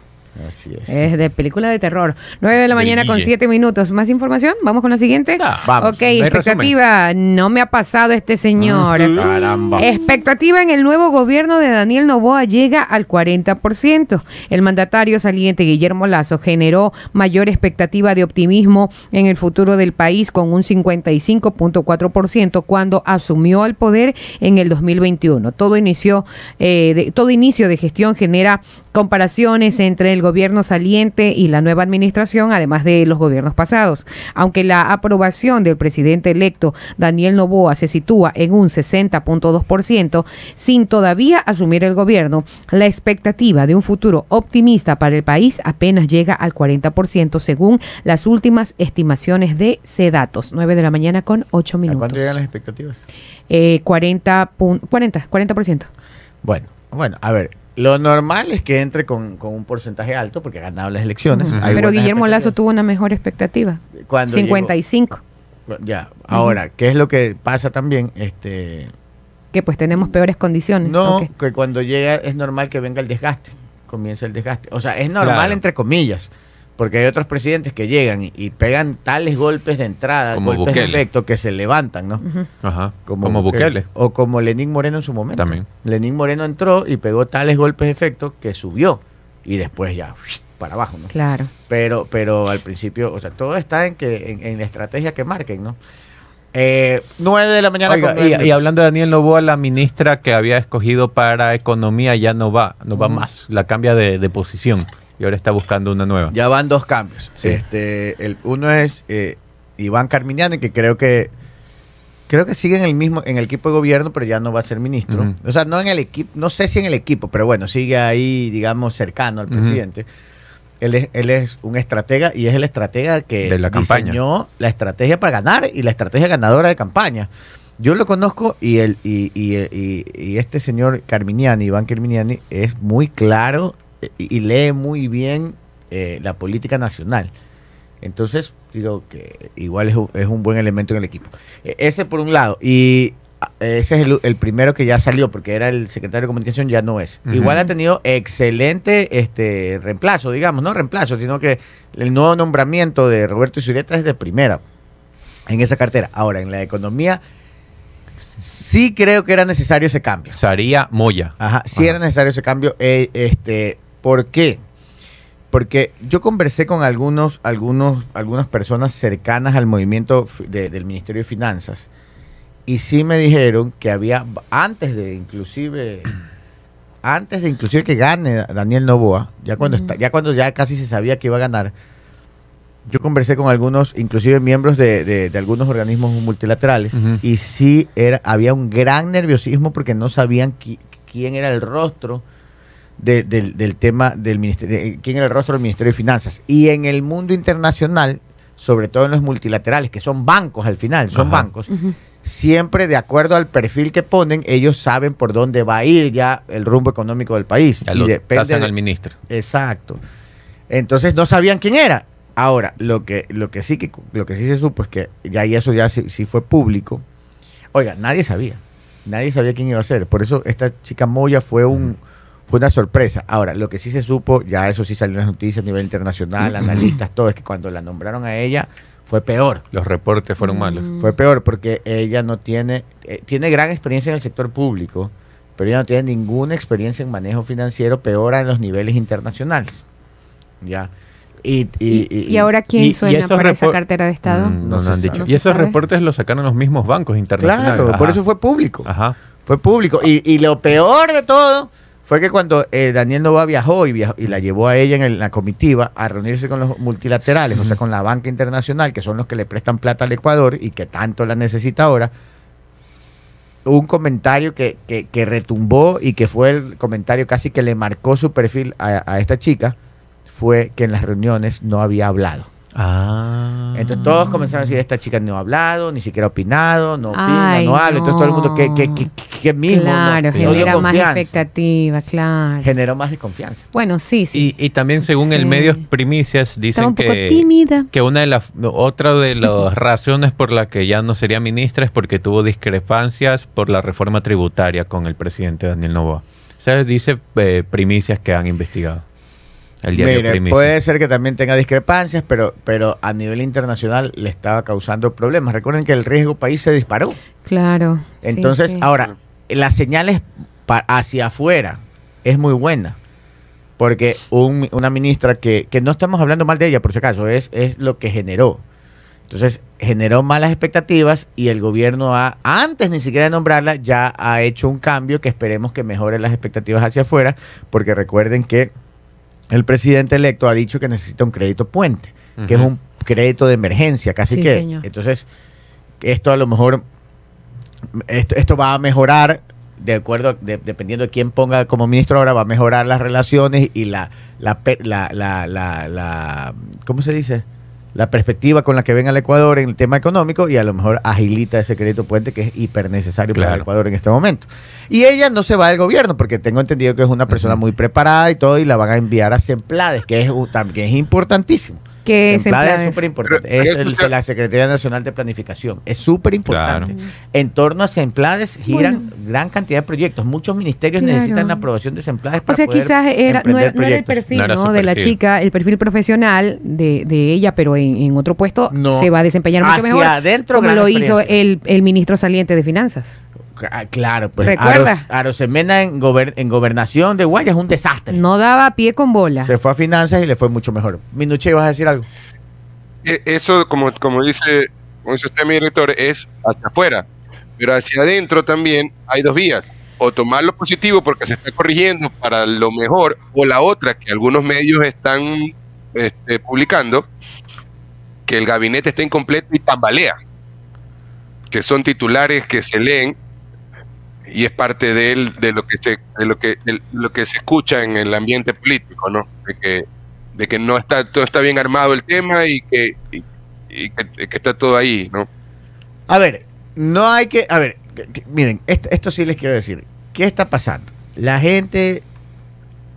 Así es. Es de película de terror. 9 de la mañana con Guille. 7 minutos. ¿Más información? ¿Vamos con la siguiente? Ah, vamos. Ok, expectativa. No me ha pasado este señor. Caramba. Expectativa en el nuevo gobierno de Daniel Novoa llega al 40%. El mandatario saliente Guillermo Lazo generó mayor expectativa de optimismo en el futuro del país con un 55.4% cuando asumió el poder en el 2021. Todo inició, eh, de- todo inicio de gestión genera comparaciones entre el gobierno saliente y la nueva administración, además de los gobiernos pasados. Aunque la aprobación del presidente electo Daniel Novoa se sitúa en un 60.2%, sin todavía asumir el gobierno, la expectativa de un futuro optimista para el país apenas llega al 40%, según las últimas estimaciones de Cedatos. 9 de la mañana con 8 ¿A minutos. cuánto llegan las expectativas? Eh, 40, pun- 40, 40%. Bueno, bueno, a ver. Lo normal es que entre con, con un porcentaje alto porque ha ganado las elecciones. Pero Guillermo Lazo tuvo una mejor expectativa. Cuando 55. llegó- ya, ahora, ¿qué es lo que pasa también? Este, Que pues tenemos peores condiciones. no, que cuando llega es normal que venga el desgaste, comienza el desgaste. O sea, es normal Claro. entre comillas, porque hay otros presidentes que llegan y, y pegan tales golpes de entrada, Como golpes de efecto que se levantan, ¿no? Ajá. Como, Bukele. O como Lenín Moreno en su momento. También. Lenín Moreno entró y pegó tales golpes de efecto que subió y después ya para abajo, ¿no? Claro. Pero, pero al principio, o sea, todo está en que en, en la estrategia que marquen, ¿no? Eh, 9 de la mañana Oiga, con y, y hablando de Daniel Novoa, la ministra que había escogido para economía ya no va, no va más, la cambia de, de posición y ahora está buscando una nueva. Ya van dos cambios. Sí. Este, el, uno es eh, Iván Carmiñani, que creo que creo que sigue en el mismo en el equipo de gobierno, pero ya no va a ser ministro. O sea, no en el equipo, no sé si en el equipo, pero bueno, sigue ahí, digamos, cercano al presidente. Él es, él es un estratega y es el estratega que De la campaña. diseñó la estrategia para ganar y la estrategia ganadora de campaña. Yo lo conozco y, el, y, y- y- y este señor Carminiani, Iván Carminiani, es muy claro y, lee muy bien eh, la política nacional. Entonces, digo que igual es un, es un buen elemento en el equipo. E- ese por un lado. Y ah, ese es el, el primero que ya salió, porque era el secretario de comunicación, ya no es. Igual ha tenido excelente este reemplazo, digamos, no reemplazo, sino que el nuevo nombramiento de Roberto Isurieta es de primera en esa cartera. Ahora, en la economía, sí creo que era necesario ese cambio. Saría Moya. Ajá, sí Ajá. era necesario ese cambio. eh, este, ¿Por qué? Porque yo conversé con algunos, algunos, algunas personas cercanas al movimiento de- del Ministerio de Finanzas y sí me dijeron que había, antes de inclusive, antes de inclusive que gane Daniel Novoa, ya cuando, está, ya cuando ya casi se sabía que iba a ganar, yo conversé con algunos, inclusive miembros de, de- de algunos organismos multilaterales, y sí era, había un gran nerviosismo porque no sabían qui- quién era el rostro de- del, del tema del ministerio, de quién era el rostro del Ministerio de Finanzas. Y en el mundo internacional, sobre todo en los multilaterales, que son bancos al final, son Ajá. bancos, siempre de acuerdo al perfil que ponen, ellos saben por dónde va a ir ya el rumbo económico del país. Ya Y lo depende de- al ministro. Exacto. Entonces no sabían quién era. Ahora, lo que, lo que sí que lo que sí se supo es que ya y eso ya sí, sí fue público. Oiga, nadie sabía. Nadie sabía quién iba a ser. Por eso esta chica Moya fue un fue una sorpresa. Ahora, lo que sí se supo, ya eso sí salió en las noticias a nivel internacional, analistas, todo, es que cuando la nombraron a ella fue peor. Los reportes fueron malos. Fue peor porque ella no tiene, eh, tiene gran experiencia en el sector público, pero ella no tiene ninguna experiencia en manejo financiero, peor en los niveles internacionales. Ya. Y, y, ¿Y, y ahora quién y- y suena esos para esa cartera de Estado? Mm, No no, se no han dicho. No y esos sabe. reportes los sacaron los mismos bancos internacionales. Claro, por eso fue público. Ajá. Fue público. Y, y lo peor de todo fue que cuando eh, Daniel Nova viajó y, viajó y la llevó a ella en el- la comitiva a reunirse con los multilaterales, o sea, con la banca internacional, que son los que le prestan plata al Ecuador y que tanto la necesita ahora, un comentario que, que- que retumbó y que fue el comentario casi que le marcó su perfil a, a esta chica, fue que en las reuniones no había hablado. Ah. Entonces todos comenzaron a decir, esta chica no ha hablado, ni siquiera ha opinado, no opina, Ay, no habla. Entonces todo el mundo, ¿qué, qué, qué, qué mismo? Claro, no, no dio genera más expectativa, claro. Generó más desconfianza. Bueno, sí, sí. Y, y también según el medio Primicias Estaba dicen un poco que, tímida. que una de las otra de las razones por la que ya no sería ministra es porque tuvo discrepancias por la reforma tributaria con el presidente Daniel Novoa. ¿Sabes? Dice eh, Primicias que han investigado. El diario Mire, Primicias. puede ser que también tenga discrepancias, pero, pero a nivel internacional le estaba causando problemas. Recuerden que el riesgo país se disparó. Claro. Entonces, sí. ahora, las señales hacia afuera es muy buena. Porque un- una ministra que, que no estamos hablando mal de ella, por si acaso, es, es lo que generó. Entonces, generó malas expectativas y el gobierno, ha, antes ni siquiera de nombrarla, ya ha hecho un cambio que esperemos que mejore las expectativas hacia afuera, porque recuerden que el presidente electo ha dicho que necesita un crédito puente, que es un crédito de emergencia, casi Sí, que. señor. Entonces, esto a lo mejor esto, esto va a mejorar de acuerdo de- dependiendo de quién ponga como ministro ahora va a mejorar las relaciones y la la, la, la- la- cómo se dice la perspectiva con la que ven al Ecuador en el tema económico y a lo mejor agilita ese crédito puente que es hiper necesario para el. Ecuador en este momento. Y ella no se va del gobierno porque tengo entendido que es una persona muy preparada y todo y la van a enviar a Semplades, que es un- también es importantísimo. ¿Qué es súper importante. Es el- la Secretaría Nacional de Planificación. Es súper importante. Claro. En torno a Semplades giran gran cantidad de proyectos. Muchos ministerios Claro. necesitan la aprobación de Semplades O para sea, poder quizás era, no, era, no era el perfil No era ¿no? su de la chica, el perfil profesional de, de ella, pero en, en otro puesto No. se va a desempeñar mucho Hacia mejor. adentro, como lo hizo el, el ministro saliente de Finanzas. Ah, Claro, pues ¿Recuerda? Aros- Arosemena en, gober- en gobernación de Guayas es un desastre. No daba pie con bola. Se fue a finanzas y le fue mucho mejor. Minuche, ¿ibas a decir algo? E- Eso, como, como dice, como dice usted, mi director, es hacia afuera. Pero hacia adentro también hay dos vías. O tomar lo positivo porque se está corrigiendo para lo mejor, o la otra que algunos medios están este, publicando, que el gabinete está incompleto y tambalea. Que son titulares que se leen y es parte de, él, de lo que se de lo que lo que se escucha en el ambiente político, ¿no? De que de que no está todo está bien armado el tema y que y, que, está todo ahí, ¿no? A ver, no hay que. A ver, miren, esto, esto sí les quiero decir. ¿Qué está pasando? La gente.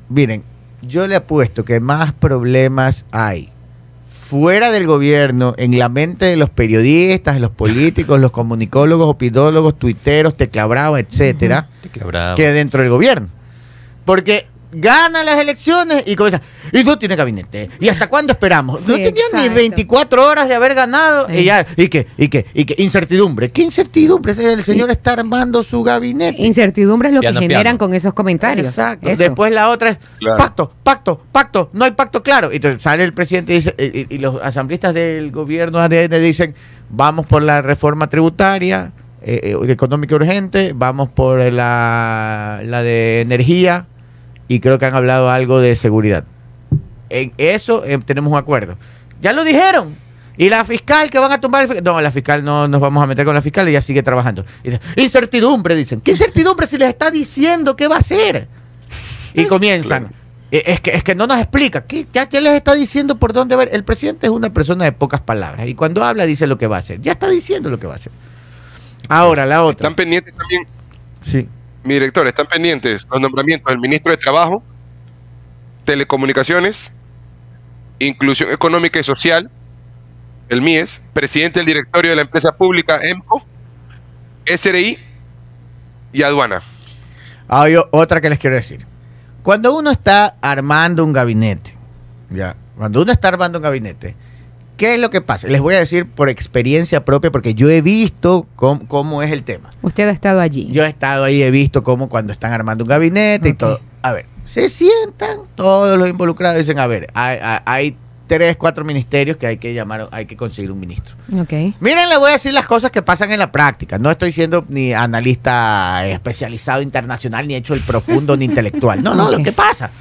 Miren, yo le apuesto que más problemas hay fuera del gobierno, en la mente de los periodistas, de los políticos, los comunicólogos, opinólogos, tuiteros, teclabrava, etcétera, que dentro del gobierno. Porque ganan las elecciones y comienza, y no tiene gabinete. ¿Y hasta cuándo esperamos? no tenía ni exacto. 24 horas de haber ganado. Sí. Y ya, y que, y que, y que, incertidumbre. ¿Qué incertidumbre? El señor está armando su gabinete. Incertidumbre es lo Piano, que generan piano. con esos comentarios. Exacto. Eso. Después la otra es Claro. pacto, pacto, pacto. No hay pacto claro. Y entonces sale el presidente y, dice, y, y- y los asambleístas del gobierno ADN dicen, vamos por la reforma tributaria eh, eh, económica urgente, vamos por la, la de energía y creo que han hablado algo de seguridad. En eso eh, tenemos un acuerdo. Ya lo dijeron. Y la fiscal que van a tumbar el No, la fiscal no nos vamos a meter con la fiscal, ella sigue trabajando. Dice, incertidumbre, dicen. ¿Qué incertidumbre si les está diciendo qué va a hacer? Y comienzan. Eh, Es que, es que no nos explica. ¿Qué? Ya, ya les está diciendo por dónde ver. El presidente es una persona de pocas palabras. Y cuando habla dice lo que va a hacer. Ya está diciendo lo que va a hacer. Ahora, la otra. Están pendientes también, Sí. Mi director, están pendientes los nombramientos del ministro de Trabajo, Telecomunicaciones, Inclusión Económica y Social, el MIES, presidente del directorio de la empresa pública EMCO, SRI y Aduana. Hay o- otra que les quiero decir. Cuando uno está armando un gabinete, ya, cuando uno está armando un gabinete, ¿qué es lo que pasa? Les voy a decir por experiencia propia, porque yo he visto cómo, cómo es el tema. Usted ha estado allí. Yo he estado ahí, he visto cómo cuando están armando un gabinete y todo. A ver, se sientan todos los involucrados y dicen, a ver, hay, hay- hay tres, cuatro ministerios que hay que llamar, hay que conseguir un ministro. Ok. Miren, le voy a decir las cosas que pasan en la práctica. No estoy siendo ni analista especializado internacional, ni hecho el profundo, ni intelectual. No, no, lo que pasa.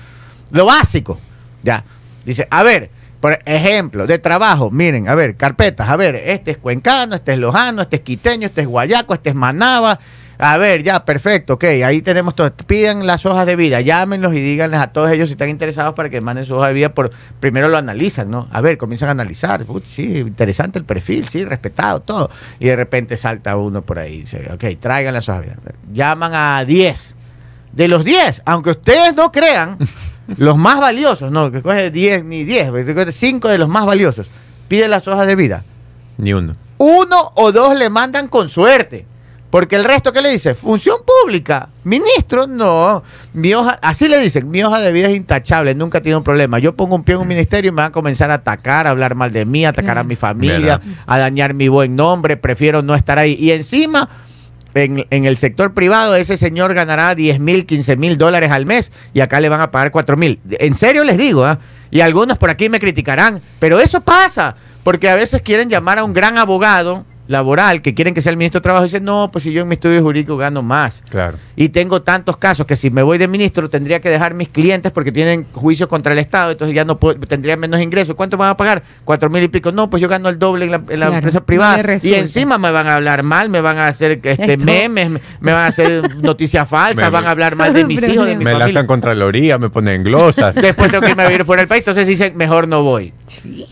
Lo básico. Ya. Dice, a ver, por ejemplo, de trabajo, miren, a ver, carpetas, a ver, este es cuencano, este es lojano, este es quiteño, este es guayaco, este es manaba. A ver, ya, perfecto, ok, ahí tenemos todo. Pidan las hojas de vida, llámenlos y díganles a todos ellos si están interesados para que manden su hoja de vida. Por, primero lo analizan, ¿no? A ver, comienzan a analizar. Uy, sí, interesante el perfil, sí, respetado, todo. Y de repente salta uno por ahí y dice, ok, traigan las hojas de vida. Llaman a 10. De los 10, aunque ustedes no crean, los más valiosos, no, que coge 10 ni 10, 5 de los más valiosos, piden las hojas de vida Ni uno. uno o dos le mandan con suerte. Porque el resto que le dice, función pública, ministro, no. Mi hoja, así le dicen, mi hoja de vida es intachable, nunca tiene un problema. Yo pongo un pie en un ministerio y me van a comenzar a atacar, a hablar mal de mí, a atacar a mi familia, Verdad. a dañar mi buen nombre, prefiero no estar ahí. Y encima, en, el sector privado, ese señor ganará 10 mil, 15 mil dólares al mes y acá le van a pagar 4 mil. En serio les digo, ¿ah? y algunos por aquí me criticarán, pero eso pasa, porque a veces quieren llamar a un gran abogado laboral que quieren que sea el ministro de Trabajo y dicen, no, pues si yo en mi estudio jurídico gano más. Claro. Y tengo tantos casos que si me voy de ministro tendría que dejar mis clientes porque tienen juicios contra el Estado, entonces ya no puedo- tendría menos ingresos. ¿Cuánto me van a pagar? Cuatro mil y pico. No, pues yo gano el doble en la, en la Claro, empresa privada. Y encima me van a hablar mal, me van a hacer este, Esto- memes, me, me van a hacer noticias falsas, Me- van a hablar mal de mis hijos, de me- mi Me familia. lanzan Contraloría, me ponen glosas. Después tengo que irme a vivir fuera del país, entonces dicen, mejor no voy.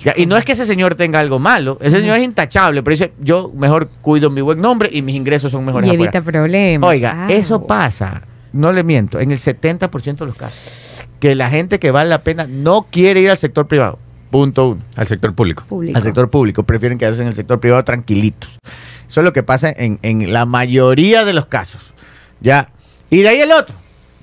Ya, y no es que ese señor tenga algo malo, ese señor es intachable, pero dice, yo mejor cuido mi buen nombre y mis ingresos son mejores Y afuera. evita problemas. Oiga, Ah, eso pasa, no le miento, en el 70% de los casos. Que la gente que vale la pena no quiere ir al sector privado. Punto uno. Al sector público. Público. Al sector público, prefieren quedarse en el sector privado tranquilitos. Eso es lo que pasa en, en la mayoría de los casos. Ya. Y de ahí el otro.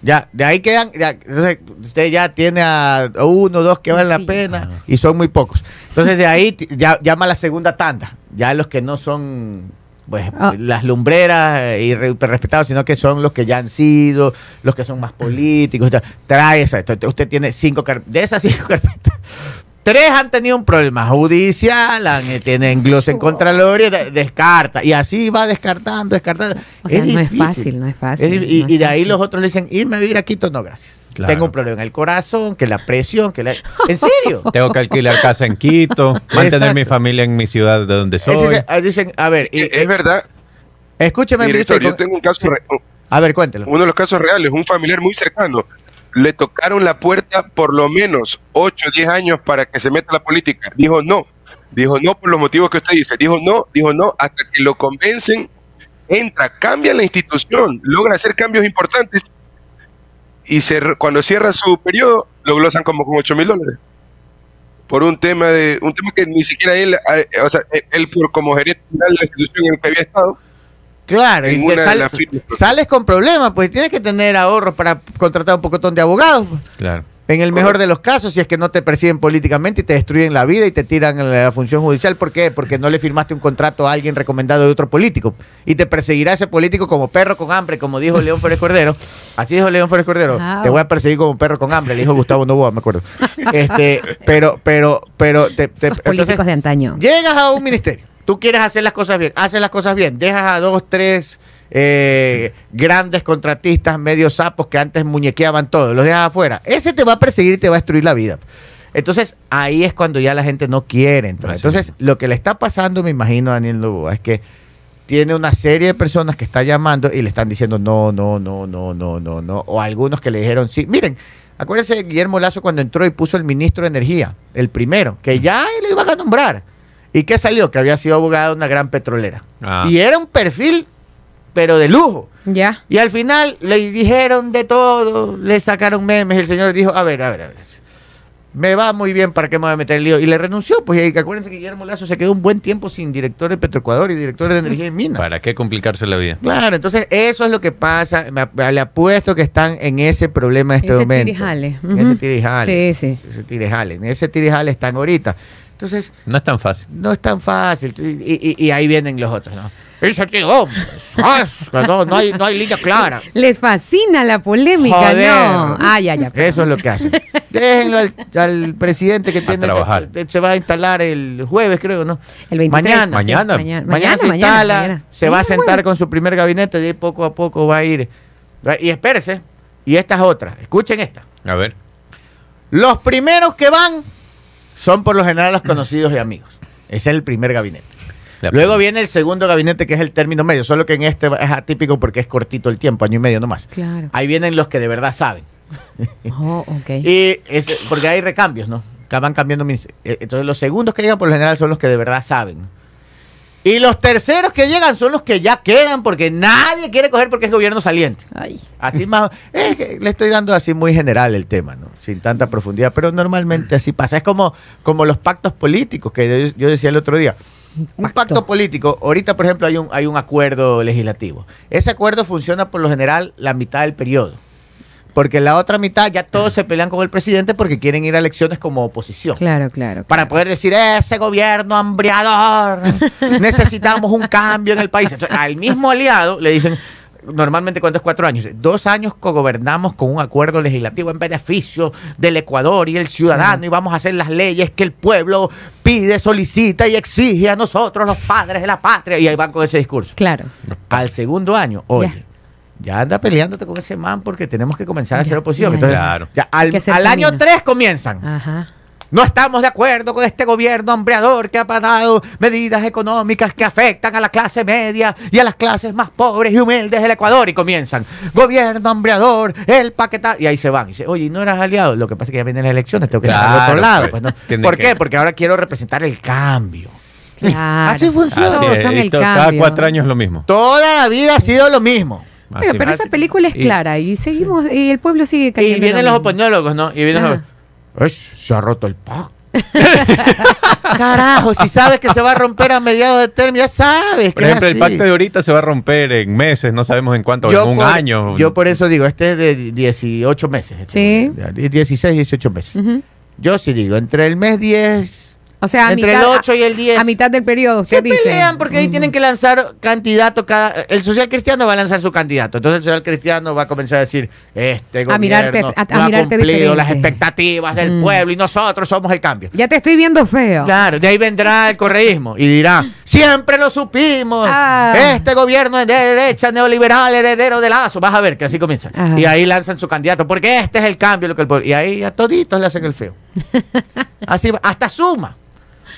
Ya, de ahí quedan, ya, entonces usted ya tiene a uno, dos que valen la pena y son muy pocos. Entonces de ahí ya llama la segunda tanda, ya los que no son pues Ah. las lumbreras eh, y re- respetados, sino que son los que ya han sido, los que son más políticos. Trae esa, usted tiene cinco carpetas, de esas cinco carpetas, Tres han tenido un problema judicial, han, eh, tienen glosa en Contraloría, de- descarta. Y así va descartando, descartando. O sea, no es fácil, no es fácil, Es y, no es y de ahí fácil. los otros le dicen, irme a vivir a Quito, no, gracias. Claro. Tengo un problema en el corazón, que la presión, que la... ¿En serio? Tengo que alquilar casa en Quito, mantener Exacto. mi familia en mi ciudad de donde soy. dicen, a ver, y- Eh, es verdad, escúcheme, director, ministro, yo tengo un caso, re- a ver, cuéntelo. uno de los casos reales, un familiar muy cercano, le tocaron la puerta por lo menos 8 o 10 años para que se meta a la política. Dijo no, dijo no por los motivos que usted dice, dijo no, dijo no, hasta que lo convencen, entra, cambia la institución, logra hacer cambios importantes y se, cuando cierra su periodo lo glosan como con 8 mil dólares. Por un tema de un tema que ni siquiera él, o sea, él- él por como gerente general de la institución en la que había estado, Claro, y de sal- las firmas. sales con problemas, pues tienes que tener ahorros para contratar un pocotón de abogados. pues. Claro. En el mejor de los casos, si es que no te persiguen políticamente y te destruyen la vida y te tiran en la función judicial, ¿por qué? Porque no le firmaste un contrato a alguien recomendado de otro político. Y te perseguirá ese político como perro con hambre, como dijo León Férez Cordero. Así dijo León Férez Cordero. Wow. Te voy a perseguir como perro con hambre, le dijo Gustavo Novoa, me acuerdo. Este, pero, pero, pero, te, te- Esos políticos entonces, de antaño. Llegas a un ministerio, tú quieres hacer las cosas bien, haces las cosas bien, dejas a dos, tres eh, grandes contratistas, medio sapos que antes muñequeaban todo, los dejas afuera. Ese te va a perseguir y te va a destruir la vida. Entonces, ahí es cuando ya la gente no quiere entrar. Entonces, lo que le está pasando, me imagino, a Daniel Novoa, es que tiene una serie de personas que está llamando y le están diciendo no, no, no, no, no, no, no. O algunos que le dijeron sí. Miren, acuérdense de Guillermo Lazo cuando entró y puso el ministro de Energía, el primero, que ya lo iban a nombrar. ¿Y qué salió? Que había sido abogado de una gran petrolera. Ah. Y era un perfil, pero de lujo. Ya. Y al final le dijeron de todo, le sacaron memes. El señor dijo, a ver, a ver, a ver. Me va muy bien, ¿para qué me voy a meter el lío? Y le renunció, pues y acuérdense que Guillermo Lazo se quedó un buen tiempo sin director de Petroecuador y director de Energía y Minas. ¿Para qué complicarse la vida? Claro, entonces eso es lo que pasa. Me, le apuesto que están en ese problema en este Ese momento. tirijale. En Ujú. ese tirijale. Sí, sí. Ese tirijale. En ese tirijale están ahorita. Entonces, No es tan fácil. no es tan fácil. Y, y- y ahí vienen los otros, ¿no? Ese tío, no, no, hay, no hay línea clara. Les fascina la polémica, Joder. ¿no? Eso es lo que hacen. Déjenlo al, al presidente que tiene trabajar. que- se va a instalar el jueves, creo, ¿no? El 23. Mañana. sí, Mañana. Mañana, Mañana, se instala, mañana. se va a sentar bueno. con su primer gabinete y ahí poco a poco va a ir. Y espérese, y esta es otra. Escuchen esta. A ver. Los primeros que van son por lo general los conocidos y amigos. Ese es el primer gabinete. Luego viene el segundo gabinete, que es el término medio, solo que en este es atípico porque es cortito el tiempo, año y medio nomás. Claro. Ahí vienen los que de verdad saben. Oh, ok. Y es, porque hay recambios, ¿no? Van cambiando. ministerios. Eh, Entonces, los segundos que llegan por lo general son los que de verdad saben. Y los terceros que llegan son los que ya quedan porque nadie quiere coger porque es gobierno saliente. Ay. Así más. Es que le estoy dando así muy general el tema, ¿no? Sin tanta profundidad, pero normalmente así pasa. Es como, como los pactos políticos que yo, yo decía el otro día. Un Pacto. pacto político, ahorita por ejemplo hay un, hay un acuerdo legislativo. Ese acuerdo funciona por lo general la mitad del periodo. Porque la otra mitad ya todos se pelean con el presidente porque quieren ir a elecciones como oposición. Claro, claro. Para poder decir, ese gobierno hambriador, necesitamos un cambio en el país. Entonces, al mismo aliado le dicen, normalmente cuánto es cuatro años, dos años cogobernamos con un acuerdo legislativo en beneficio del Ecuador y el ciudadano y vamos a hacer las leyes que el pueblo pide, solicita y exige a nosotros, los padres de la patria. Y ahí van con ese discurso. Claro. Al segundo año, oye. Ya anda peleándote con ese man porque tenemos que comenzar a hacer oposición. ya, Entonces, Claro. ya al, año camino. 3 comienzan. Ajá. No estamos de acuerdo con este gobierno hambreador que ha pasado medidas económicas que afectan a la clase media y a las clases más pobres y humildes del Ecuador. Y comienzan, gobierno hambreador, el paquete. Y ahí se van. Y dice, oye, ¿no eras aliado? Lo que pasa es que ya vienen las elecciones, tengo que estar al Claro, otro lado. pues, pues, ¿Por que- qué? Porque ahora quiero representar el cambio. Claro. Así funciona. Así es, son el Cada cambio. cuatro años lo mismo. Toda la vida ha sido lo mismo. Oiga, pero es. esa película es Y- clara y seguimos y el pueblo sigue cayendo. Y en vienen lo los opinólogos, ¿no? Y vienen los... "Ay, se ha roto el pacto. Carajo, si sabes que se va a romper a mediados de término, ya sabes. Por que ejemplo, el pacto de ahorita se va a romper en meses, no sabemos en cuánto, en un por, año. Yo por eso digo, este es de 18 meses. este, Sí. de 16, 18 meses. Yo sí digo, entre el mes 10, O sea, entre mitad, el 8 y el 10. a mitad del periodo, se dice. pelean porque ahí tienen que lanzar candidato cada el social cristiano va a lanzar su candidato entonces el social cristiano va a comenzar a decir este gobierno A mirarte- a- a no ha cumplido las expectativas del Mm. pueblo y nosotros somos el cambio Ya te estoy viendo feo. Claro, de ahí vendrá el correísmo y dirá, siempre lo supimos, Ah. este gobierno es de derecha, neoliberal, heredero de Lazo, vas a ver que así comienza. Ajá. Y ahí lanzan su candidato, porque este es el cambio, lo que el pueblo- y ahí a toditos le hacen el feo. Así va, hasta Suma.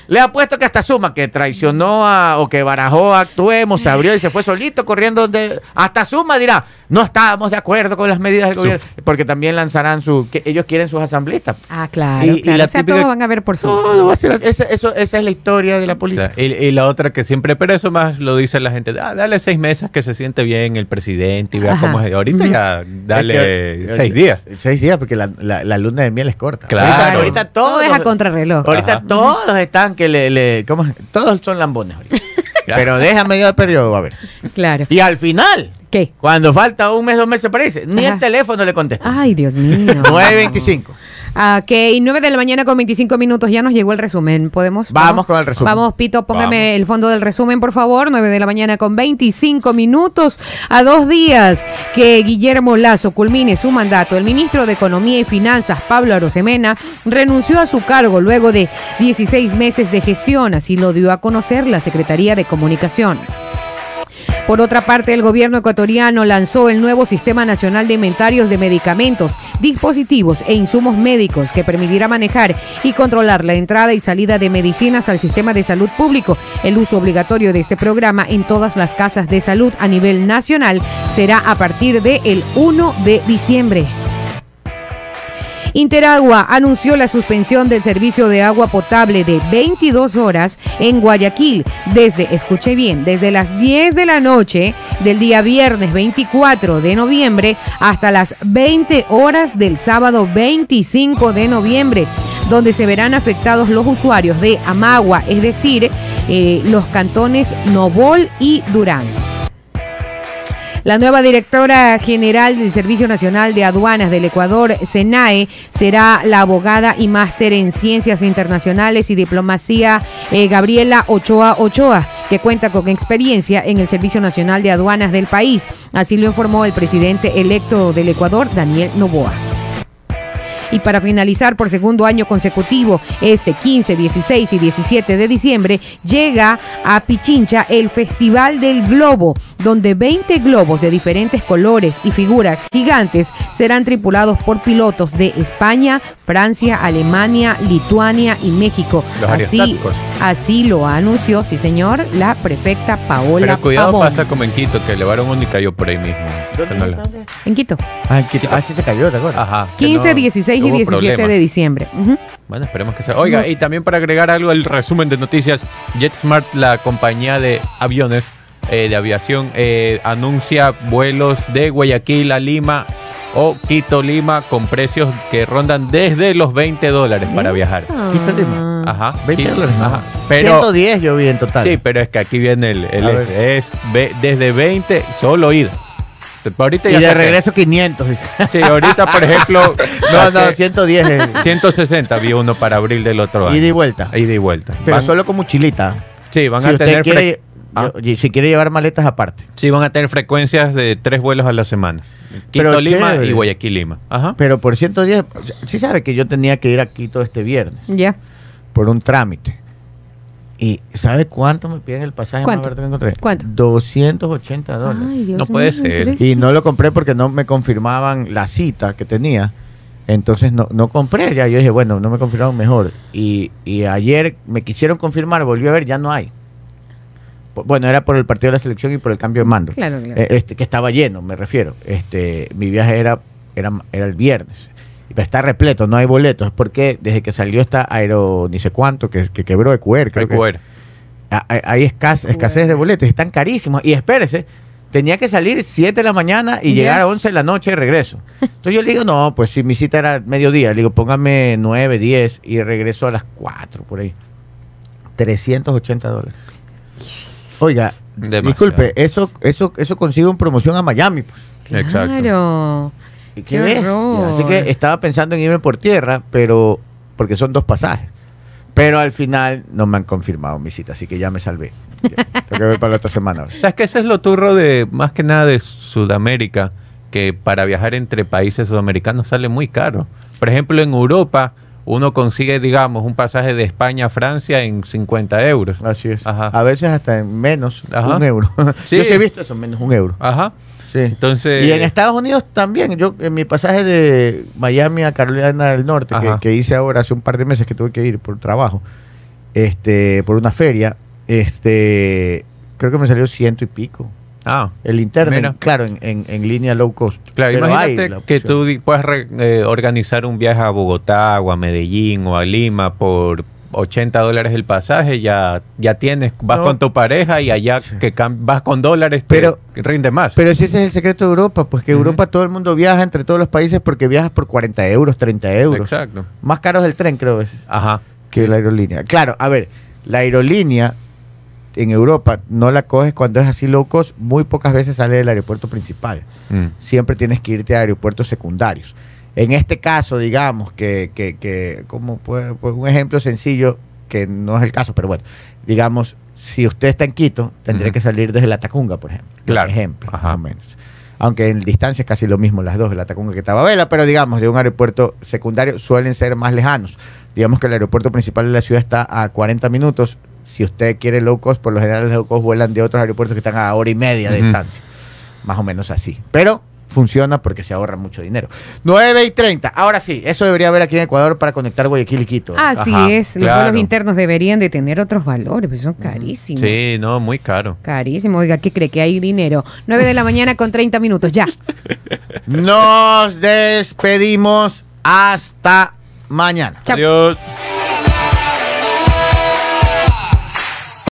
Le ha puesto que hasta Suma, que traicionó a, o que barajó a Actuemos, se abrió y se fue solito corriendo donde. Hasta Suma dirá, no estábamos de acuerdo con las medidas del Su- gobierno, porque también lanzarán su. que ellos quieren sus asambleístas. Ah, claro. Y- y claro. la o sea, típica- todos van a ver por su. A ser- esa, eso- esa es la historia de la O política. sea, y, y la otra que siempre, pero eso más lo dice la gente, ah, dale seis meses que se siente bien el presidente y vea Ajá. cómo es. Ahorita ya dale Es que- seis días. Seis días, porque la, la- la luna de miel es corta. Claro. Ahorita, ahorita Todo todos. es a contrarreloj. Ahorita Ajá. todos están que le. le- ¿cómo es? Todos son lambones ahorita. Pero deja medio de periodo, a ver. Claro. Y al final, ¿Qué? cuando falta un mes, dos meses, parece, ni Ajá. el teléfono le contesta. Ay, Dios mío. 9.25. Ah, Ok, 9 de la mañana con 25 minutos. Ya nos llegó el resumen. ¿Podemos? Vamos con el resumen. Vamos, Pito, póngame Vamos. el fondo del resumen, por favor. 9 de la mañana con 25 minutos. A dos días que Guillermo Lazo culmine su mandato, el ministro de Economía y Finanzas, Pablo Arosemena, renunció a su cargo luego de 16 meses de gestión. Así lo dio a conocer la Secretaría de Comunicación. Por otra parte, el gobierno ecuatoriano lanzó el nuevo Sistema Nacional de Inventarios de Medicamentos, dispositivos e insumos médicos que permitirá manejar y controlar la entrada y salida de medicinas al sistema de salud público. El uso obligatorio de este programa en todas las casas de salud a nivel nacional será a partir del 1 de diciembre. Interagua anunció la suspensión del servicio de agua potable de 22 horas en Guayaquil desde, escuche bien, desde las 10 de la noche del día viernes 24 de noviembre hasta las 20 horas del sábado 25 de noviembre, donde se verán afectados los usuarios de Amagua, es decir, eh, los cantones Nobol y Durán. La nueva directora general del Servicio Nacional de Aduanas del Ecuador, SENAE, será la abogada y máster en Ciencias Internacionales y Diplomacia eh, Gabriela Ochoa Ochoa, que cuenta con experiencia en el Servicio Nacional de Aduanas del país. Así lo informó el presidente electo del Ecuador, Daniel Novoa. Y para finalizar por segundo año consecutivo, este 15, 16 y 17 de diciembre, llega a Pichincha el Festival del Globo, donde 20 globos de diferentes colores y figuras gigantes serán tripulados por pilotos de España, Francia, Alemania, Lituania y México. Los Así, así lo anunció, sí señor, la prefecta Paola Pero cuidado Pavón. pasa como en Quito, que elevaron uno y cayó por ahí mismo. En Quito. Ah, en Quito. Ah, sí se cayó, ¿te acuerdas? Ajá. que 15, no- 16 y hubo 17 problemas. de diciembre. Bueno, esperemos que sea. Oiga, y también para agregar algo al resumen de noticias, JetSmart, la compañía de aviones eh, de aviación, eh, anuncia vuelos de Guayaquil a Lima o Quito Lima con precios que rondan desde los 20 dólares para viajar. Quito Lima. Ajá. 20 Quito- dólares. Ajá. Pero, Pero 110 yo vi en total. sí, pero es que aquí viene el, es ve- desde 20 solo ida. Ahorita y ya de saqué. regreso 500. dice. Sí, ahorita por ejemplo no, no, saqué 110. es- 160 vi uno para abril del otro año. Ida y vuelta. Ida y vuelta. Pero Van- solo con mochilita. Sí, van si a usted tener quiere, Ah. yo- si quiere llevar maletas aparte. sí, van a tener frecuencias de tres vuelos a la semana. Quito Pero Lima chévere. y Guayaquil Lima. Ajá. Pero por 110, sí sabe que yo tenía que ir a Quito este viernes Ya. por un trámite. ¿Y sabe cuánto me piden el pasaje ¿Cuánto? más barato que encontré? ¿Cuánto? 280 dólares. Ay, Dios No puede ser. Y no lo compré porque no me confirmaban la cita que tenía. Entonces no, no compré ya. Yo dije, bueno, no me confirmaron mejor. Y, y ayer me quisieron confirmar, volví a ver, ya no hay. Bueno, era por el partido de la selección y por el cambio de mando. Claro, claro. Eh, este, que estaba lleno, me refiero. Este, mi viaje era, era, era el viernes. Pero está repleto, no hay boletos. Porque desde que salió esta aero, ni sé cuánto, que, que quebró Ecuer, creo que- QR. a- hay, hay escas- escasez de boletos, están carísimos. Y espérese, tenía que salir 7 de la mañana y llegar a 11 de la noche y regreso. Entonces yo le digo, no, pues si mi cita era mediodía, le digo, póngame 9, 10 y regreso a las 4 por ahí. 380 dólares. Oiga, Demasiado. disculpe, eso, eso, eso consigo en promoción a Miami. pues. Exacto. Claro. ¿Y Qué ves? Así que estaba pensando en irme por tierra, pero porque son dos pasajes. Pero al final no me han confirmado mi cita, así que ya me salvé. Ya, Tengo que ver para la otra semana. ¿Sabes que ese es lo turro de más que nada de Sudamérica? Que para viajar entre países sudamericanos sale muy caro. Por ejemplo, en Europa uno consigue, digamos, un pasaje de España a Francia en 50 euros. Así es. Ajá. A veces hasta en menos Ajá. un euro. Sí. Yo sí he visto eso, menos un euro. Ajá. Sí. Entonces. y en Estados Unidos también. Yo en mi pasaje de Miami a Carolina del Norte, que, que hice ahora hace un par de meses que tuve que ir por trabajo, este, por una feria, este, creo que me salió ciento y pico. Ah, El interno, Mira. claro, en, en, en línea low cost. Claro, Pero imagínate que tú puedas re- eh, organizar un viaje a Bogotá o a Medellín o a Lima por 80 dólares el pasaje, ya, ya tienes, vas No. con tu pareja y allá que vas con dólares, te Pero- rinde más. Pero si ese es el secreto de Europa, pues que. Europa todo el mundo viaja entre todos los países porque viajas por 40 euros, 30 euros. Exacto. Más caro es el tren, creo, es, Ajá. que la aerolínea. Claro, a ver, la aerolínea en Europa no la coges cuando es así low cost, muy pocas veces sale del aeropuerto principal. Mm. Siempre tienes que irte a aeropuertos secundarios. En este caso, digamos que, que, que como puede, pues, un ejemplo sencillo, que no es el caso, pero bueno, digamos, si usted está en Quito, tendría que salir desde la Tacunga, por ejemplo. Claro. Por ejemplo, Ajá. más o menos. Aunque en distancia es casi lo mismo las dos, la Tacunga que Tababela, pero digamos, de un aeropuerto secundario suelen ser más lejanos. Digamos que el aeropuerto principal de la ciudad está a 40 minutos, Si usted quiere low cost, por lo general los low cost vuelan de otros aeropuertos que están a hora y media de distancia. Más o menos así. Pero funciona porque se ahorra mucho dinero. 9 y 30. Ahora sí, eso debería haber aquí en Ecuador para conectar Guayaquil y Quito. Así Ajá, es, los claro. vuelos internos deberían de tener otros valores, pues son carísimos. Sí, no, muy caro. Carísimo, oiga, ¿qué cree? Que hay dinero. 9 de la mañana con 30 minutos, ya. Nos despedimos hasta mañana. Chao. Adiós.